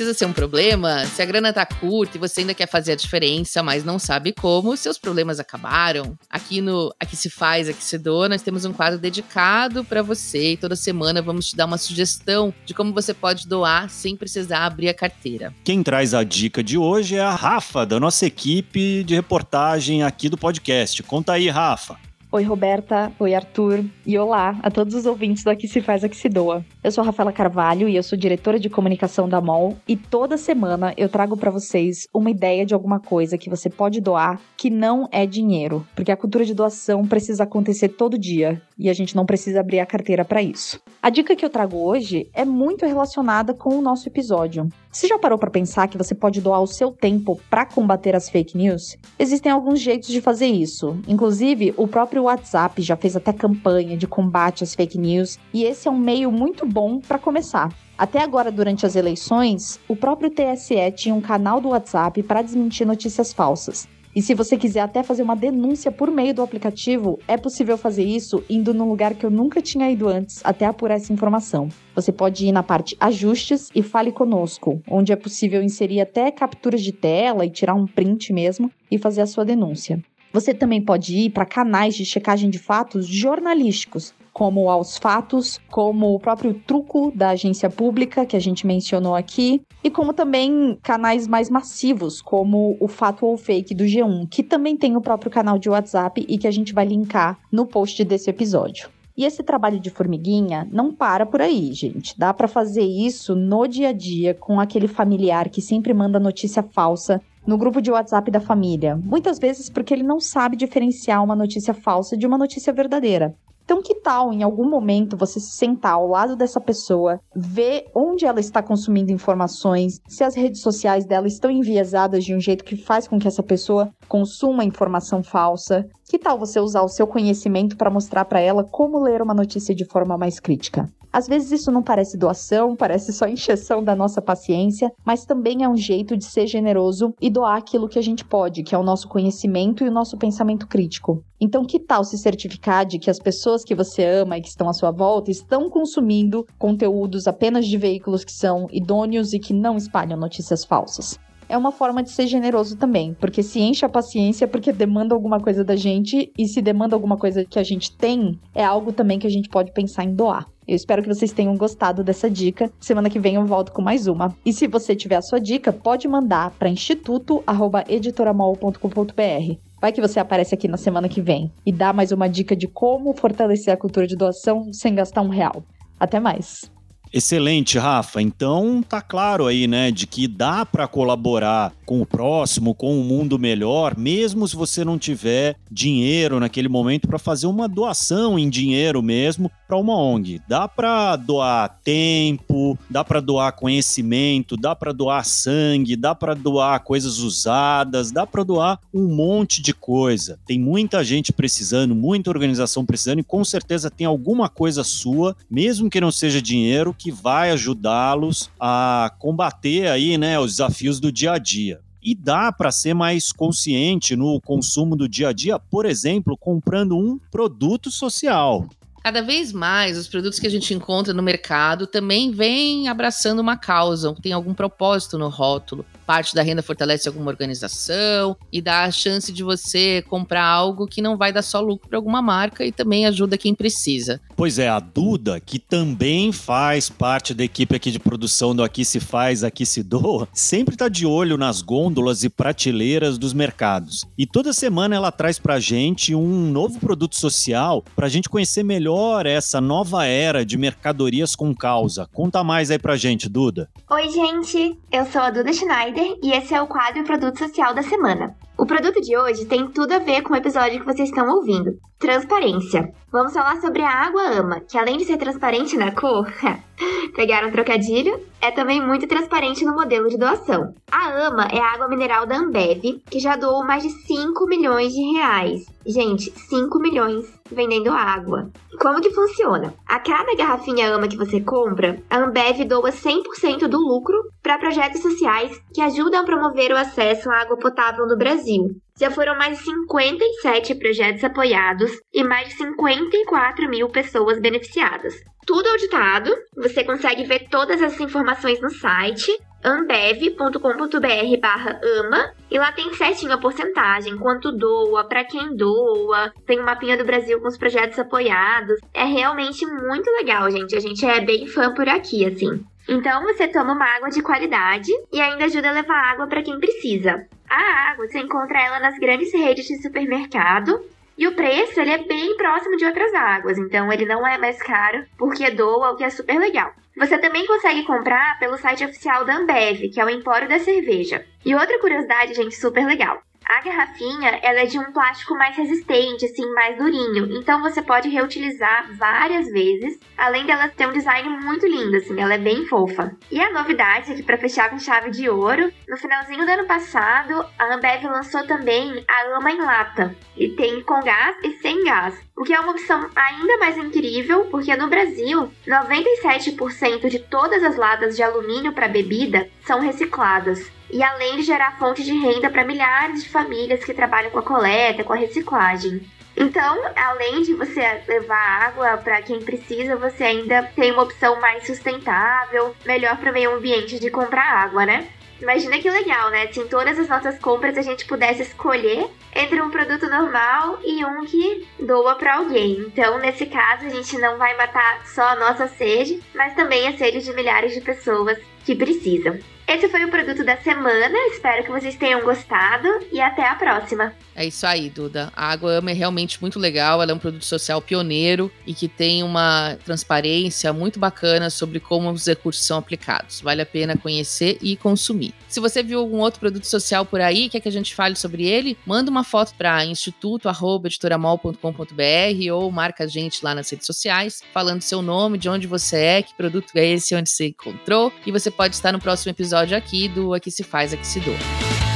Speaker 1: Precisa ser um problema. Se a grana tá curta e você ainda quer fazer a diferença, mas não sabe como, seus problemas acabaram. Aqui no Aqui se faz, aqui se doa, nós temos um quadro dedicado para você e toda semana vamos te dar uma sugestão de como você pode doar sem precisar abrir a carteira.
Speaker 2: Quem traz a dica de hoje é a Rafa, da nossa equipe de reportagem aqui do podcast. Conta aí, Rafa.
Speaker 7: Oi, Roberta. Oi, Arthur. E olá a todos os ouvintes do Aqui Se Faz, Aqui Se Doa. Eu sou Rafaela Carvalho e eu sou diretora de comunicação da MOL. E toda semana eu trago para vocês uma ideia de alguma coisa que você pode doar que não é dinheiro. Porque a cultura de doação precisa acontecer todo dia e a gente não precisa abrir a carteira para isso. A dica que eu trago hoje é muito relacionada com o nosso episódio. Você já parou para pensar que você pode doar o seu tempo para combater as fake news? Existem alguns jeitos de fazer isso. Inclusive, o próprio WhatsApp já fez até campanha de combate às fake news e esse é um meio muito bom para começar. Até agora, durante as eleições, o próprio TSE tinha um canal do WhatsApp para desmentir notícias falsas. E se você quiser até fazer uma denúncia por meio do aplicativo, é possível fazer isso indo num lugar que eu nunca tinha ido antes, até apurar essa informação. Você pode ir na parte Ajustes e Fale Conosco, onde é possível inserir até capturas de tela e tirar um print mesmo e fazer a sua denúncia. Você também pode ir para canais de checagem de fatos jornalísticos, como aos fatos, como o próprio truco da agência pública que a gente mencionou aqui, e como também canais mais massivos, como o Fato ou Fake do G1, que também tem o próprio canal de WhatsApp e que a gente vai linkar no post desse episódio. E esse trabalho de formiguinha não para por aí, gente. Dá para fazer isso no dia a dia com aquele familiar que sempre manda notícia falsa no grupo de WhatsApp da família. Muitas vezes porque ele não sabe diferenciar uma notícia falsa de uma notícia verdadeira. Então, que tal em algum momento você se sentar ao lado dessa pessoa, ver onde ela está consumindo informações, se as redes sociais dela estão enviesadas de um jeito que faz com que essa pessoa consuma informação falsa? Que tal você usar o seu conhecimento para mostrar para ela como ler uma notícia de forma mais crítica? Às vezes isso não parece doação, parece só encheção da nossa paciência, mas também é um jeito de ser generoso e doar aquilo que a gente pode, que é o nosso conhecimento e o nosso pensamento crítico. Então, que tal se certificar de que as pessoas que você ama e que estão à sua volta estão consumindo conteúdos apenas de veículos que são idôneos e que não espalham notícias falsas? É uma forma de ser generoso também, porque se enche a paciência porque demanda alguma coisa da gente e se demanda alguma coisa que a gente tem, é algo também que a gente pode pensar em doar. Eu espero que vocês tenham gostado dessa dica. Semana que vem eu volto com mais uma. E se você tiver a sua dica, pode mandar para instituto@editoramol.com.br. Vai que você aparece aqui na semana que vem e dá mais uma dica de como fortalecer a cultura de doação sem gastar um real. Até mais.
Speaker 2: Excelente, Rafa. Então tá claro aí, né, de que dá para colaborar com o próximo, com um mundo melhor, mesmo se você não tiver dinheiro naquele momento para fazer uma doação em dinheiro mesmo para uma ONG. Dá para doar tempo, dá para doar conhecimento, dá para doar sangue, dá para doar coisas usadas, dá para doar um monte de coisa. Tem muita gente precisando, muita organização precisando e com certeza tem alguma coisa sua, mesmo que não seja dinheiro, que vai ajudá-los a combater aí, né, os desafios do dia a dia. E dá para ser mais consciente no consumo do dia a dia, por exemplo, comprando um produto social.
Speaker 1: Cada vez mais, os produtos que a gente encontra no mercado também vêm abraçando uma causa, tem algum propósito no rótulo parte da renda fortalece alguma organização e dá a chance de você comprar algo que não vai dar só lucro para alguma marca e também ajuda quem precisa.
Speaker 2: Pois é, a Duda, que também faz parte da equipe aqui de produção do Aqui Se Faz, Aqui Se Doa, sempre está de olho nas gôndolas e prateleiras dos mercados. E toda semana ela traz para a gente um novo produto social para a gente conhecer melhor essa nova era de mercadorias com causa. Conta mais aí para a gente, Duda.
Speaker 8: Oi, gente. Eu sou a Duda Schneider e esse é o quadro Produto Social da Semana. O produto de hoje tem tudo a ver com o episódio que vocês estão ouvindo: transparência. Vamos falar sobre a água ama, que além de ser transparente na cor, pegaram um trocadilho, é também muito transparente no modelo de doação. A ama é a água mineral da Ambev, que já doou mais de 5 milhões de reais. Gente, 5 milhões vendendo água. Como que funciona? A cada garrafinha ama que você compra, a Ambev doa 100% do lucro para projetos sociais que ajudam a promover o acesso à água potável no Brasil. Já foram mais de 57 projetos apoiados e mais de 54 mil pessoas beneficiadas. Tudo auditado, você consegue ver todas essas informações no site ambev.com.br barra ama e lá tem certinho a porcentagem, quanto doa, para quem doa, tem um mapinha do Brasil com os projetos apoiados. É realmente muito legal, gente. A gente é bem fã por aqui, assim. Então você toma uma água de qualidade e ainda ajuda a levar água para quem precisa. A água, você encontra ela nas grandes redes de supermercado e o preço ele é bem próximo de outras águas, então ele não é mais caro porque doa, o que é super legal. Você também consegue comprar pelo site oficial da Ambev, que é o Empório da Cerveja. E outra curiosidade, gente, super legal. A garrafinha, ela é de um plástico mais resistente, assim, mais durinho. Então você pode reutilizar várias vezes, além dela ter um design muito lindo, assim, ela é bem fofa. E a novidade é que para fechar com chave de ouro, no finalzinho do ano passado, a Ambev lançou também a Ama em lata. E tem com gás e sem gás. O que é uma opção ainda mais incrível, porque no Brasil, 97% de todas as latas de alumínio para bebida são recicladas. E além de gerar fonte de renda para milhares de famílias que trabalham com a coleta, com a reciclagem. Então, além de você levar água para quem precisa, você ainda tem uma opção mais sustentável, melhor para o meio ambiente de comprar água, né? Imagina que legal, né? Se em todas as nossas compras a gente pudesse escolher entre um produto normal e um que doa para alguém. Então, nesse caso, a gente não vai matar só a nossa sede, mas também a sede de milhares de pessoas que precisam. Esse foi o produto da semana. Espero que vocês tenham gostado e até a próxima.
Speaker 1: É isso aí, Duda. A Água Ama é realmente muito legal. Ela é um produto social pioneiro e que tem uma transparência muito bacana sobre como os recursos são aplicados. Vale a pena conhecer e consumir. Se você viu algum outro produto social por aí, quer que a gente fale sobre ele, manda uma foto para instituto@editoramol.com.br ou marca a gente lá nas redes sociais, falando seu nome, de onde você é, que produto é esse, onde você encontrou, e você pode estar no próximo episódio episódio aqui do Aqui Se Faz, Aqui Se Doa.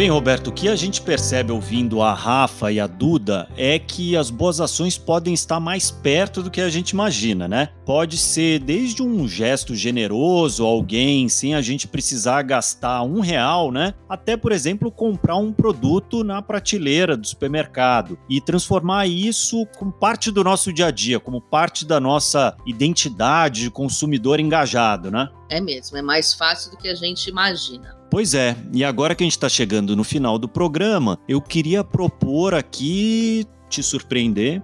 Speaker 2: Bem, Roberto, o que a gente percebe ouvindo a Rafa e a Duda é que as boas ações podem estar mais perto do que a gente imagina, né? Pode ser desde um gesto generoso, alguém sem a gente precisar gastar um real, né? Até, por exemplo, comprar um produto na prateleira do supermercado e transformar isso como parte do nosso dia a dia, como parte da nossa identidade de consumidor engajado, né?
Speaker 1: É mesmo, é mais fácil do que a gente imagina.
Speaker 2: Pois é, e agora que a gente está chegando no final do programa, eu queria propor aqui te surpreender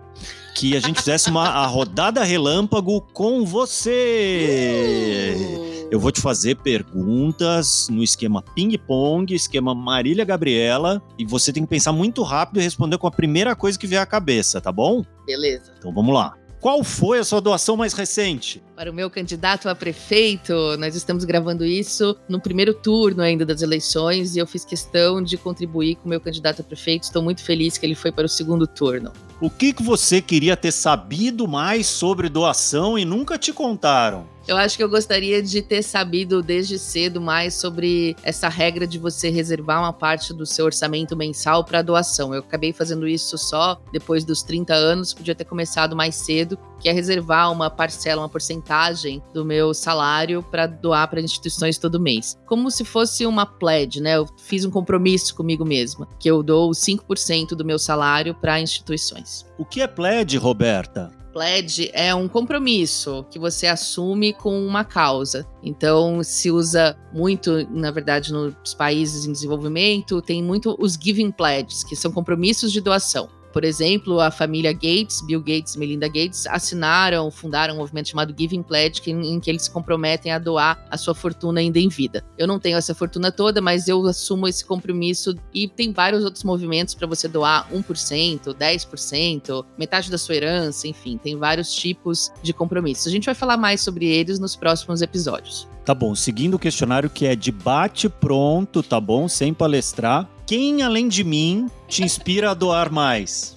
Speaker 2: que a gente fizesse uma a rodada relâmpago com você. Uh! Eu vou te fazer perguntas no esquema ping-pong, esquema Marília Gabriela, e você tem que pensar muito rápido e responder com a primeira coisa que vier à cabeça, tá bom?
Speaker 1: Beleza.
Speaker 2: Então vamos lá. Qual foi a sua doação mais recente?
Speaker 1: Para o meu candidato a prefeito, nós estamos gravando isso no primeiro turno ainda das eleições e eu fiz questão de contribuir com o meu candidato a prefeito. Estou muito feliz que ele foi para o segundo turno.
Speaker 2: O que, que você queria ter sabido mais sobre doação e nunca te contaram?
Speaker 1: Eu acho que eu gostaria de ter sabido desde cedo mais sobre essa regra de você reservar uma parte do seu orçamento mensal para doação. Eu acabei fazendo isso só depois dos 30 anos, podia ter começado mais cedo, que é reservar uma parcela, uma porcentagem do meu salário para doar para instituições todo mês. Como se fosse uma pledge, né? Eu fiz um compromisso comigo mesma, que eu dou 5% do meu salário para instituições.
Speaker 2: O que é pledge, Roberta?
Speaker 1: pledge é um compromisso que você assume com uma causa. Então, se usa muito, na verdade, nos países em desenvolvimento, tem muito os giving pledges, que são compromissos de doação. Por exemplo, a família Gates, Bill Gates e Melinda Gates, assinaram, fundaram um movimento chamado Giving Pledge, que, em que eles se comprometem a doar a sua fortuna ainda em vida. Eu não tenho essa fortuna toda, mas eu assumo esse compromisso e tem vários outros movimentos para você doar 1%, 10%, metade da sua herança, enfim, tem vários tipos de compromissos. A gente vai falar mais sobre eles nos próximos episódios.
Speaker 2: Tá bom, seguindo o questionário que é debate pronto, tá bom? Sem palestrar. Quem, além de mim, te inspira a doar mais?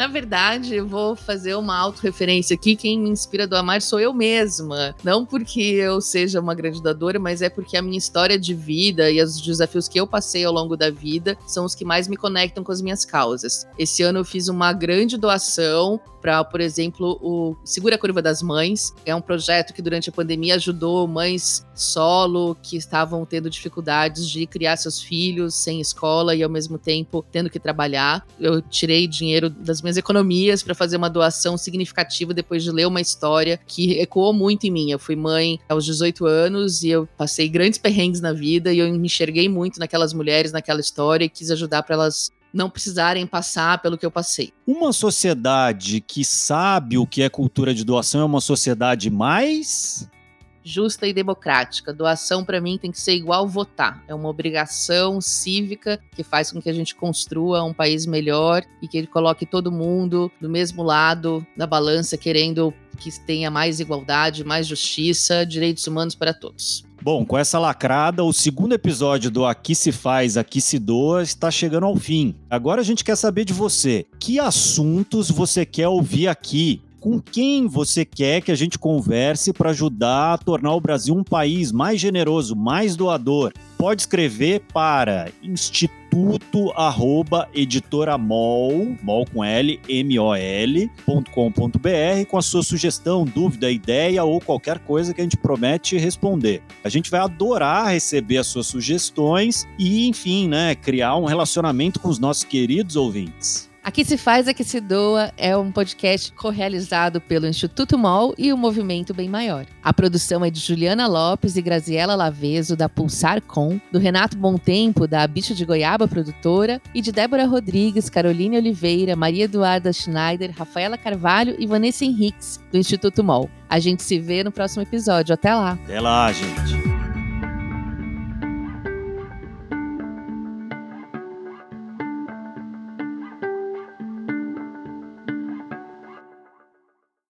Speaker 1: Na verdade, eu vou fazer uma autorreferência aqui. Quem me inspira a doar mais sou eu mesma. Não porque eu seja uma grande doadora, mas é porque a minha história de vida e os desafios que eu passei ao longo da vida são os que mais me conectam com as minhas causas. Esse ano eu fiz uma grande doação para, por exemplo, o Segura a Curva das Mães. É um projeto que durante a pandemia ajudou mães solo que estavam tendo dificuldades de criar seus filhos sem escola e ao mesmo tempo tendo que trabalhar. Eu tirei dinheiro das minhas economias para fazer uma doação significativa depois de ler uma história que ecoou muito em mim. Eu fui mãe aos 18 anos e eu passei grandes perrengues na vida e eu me enxerguei muito naquelas mulheres, naquela história e quis ajudar para elas não precisarem passar pelo que eu passei.
Speaker 2: Uma sociedade que sabe o que é cultura de doação é uma sociedade mais
Speaker 1: justa e democrática. Doação para mim tem que ser igual votar. É uma obrigação cívica que faz com que a gente construa um país melhor e que ele coloque todo mundo do mesmo lado da balança, querendo que tenha mais igualdade, mais justiça, direitos humanos para todos.
Speaker 2: Bom, com essa lacrada, o segundo episódio do Aqui se faz, aqui se doa está chegando ao fim. Agora a gente quer saber de você. Que assuntos você quer ouvir aqui? Com quem você quer que a gente converse para ajudar a tornar o Brasil um país mais generoso, mais doador? Pode escrever para Instituto contato arroba editoramol, mol com L, M-O-L, .com.br com a sua sugestão, dúvida, ideia ou qualquer coisa que a gente promete responder. A gente vai adorar receber as suas sugestões e, enfim, né, criar um relacionamento com os nossos queridos ouvintes.
Speaker 1: Aqui se faz, aqui se doa é um podcast correalizado pelo Instituto MOL e o Movimento Bem Maior. A produção é de Juliana Lopes e Graziela Laveso, da Pulsar Com, do Renato Tempo da Bicho de Goiaba Produtora, e de Débora Rodrigues, Caroline Oliveira, Maria Eduarda Schneider, Rafaela Carvalho e Vanessa Henriques, do Instituto MOL. A gente se vê no próximo episódio. Até lá!
Speaker 2: Até lá, gente!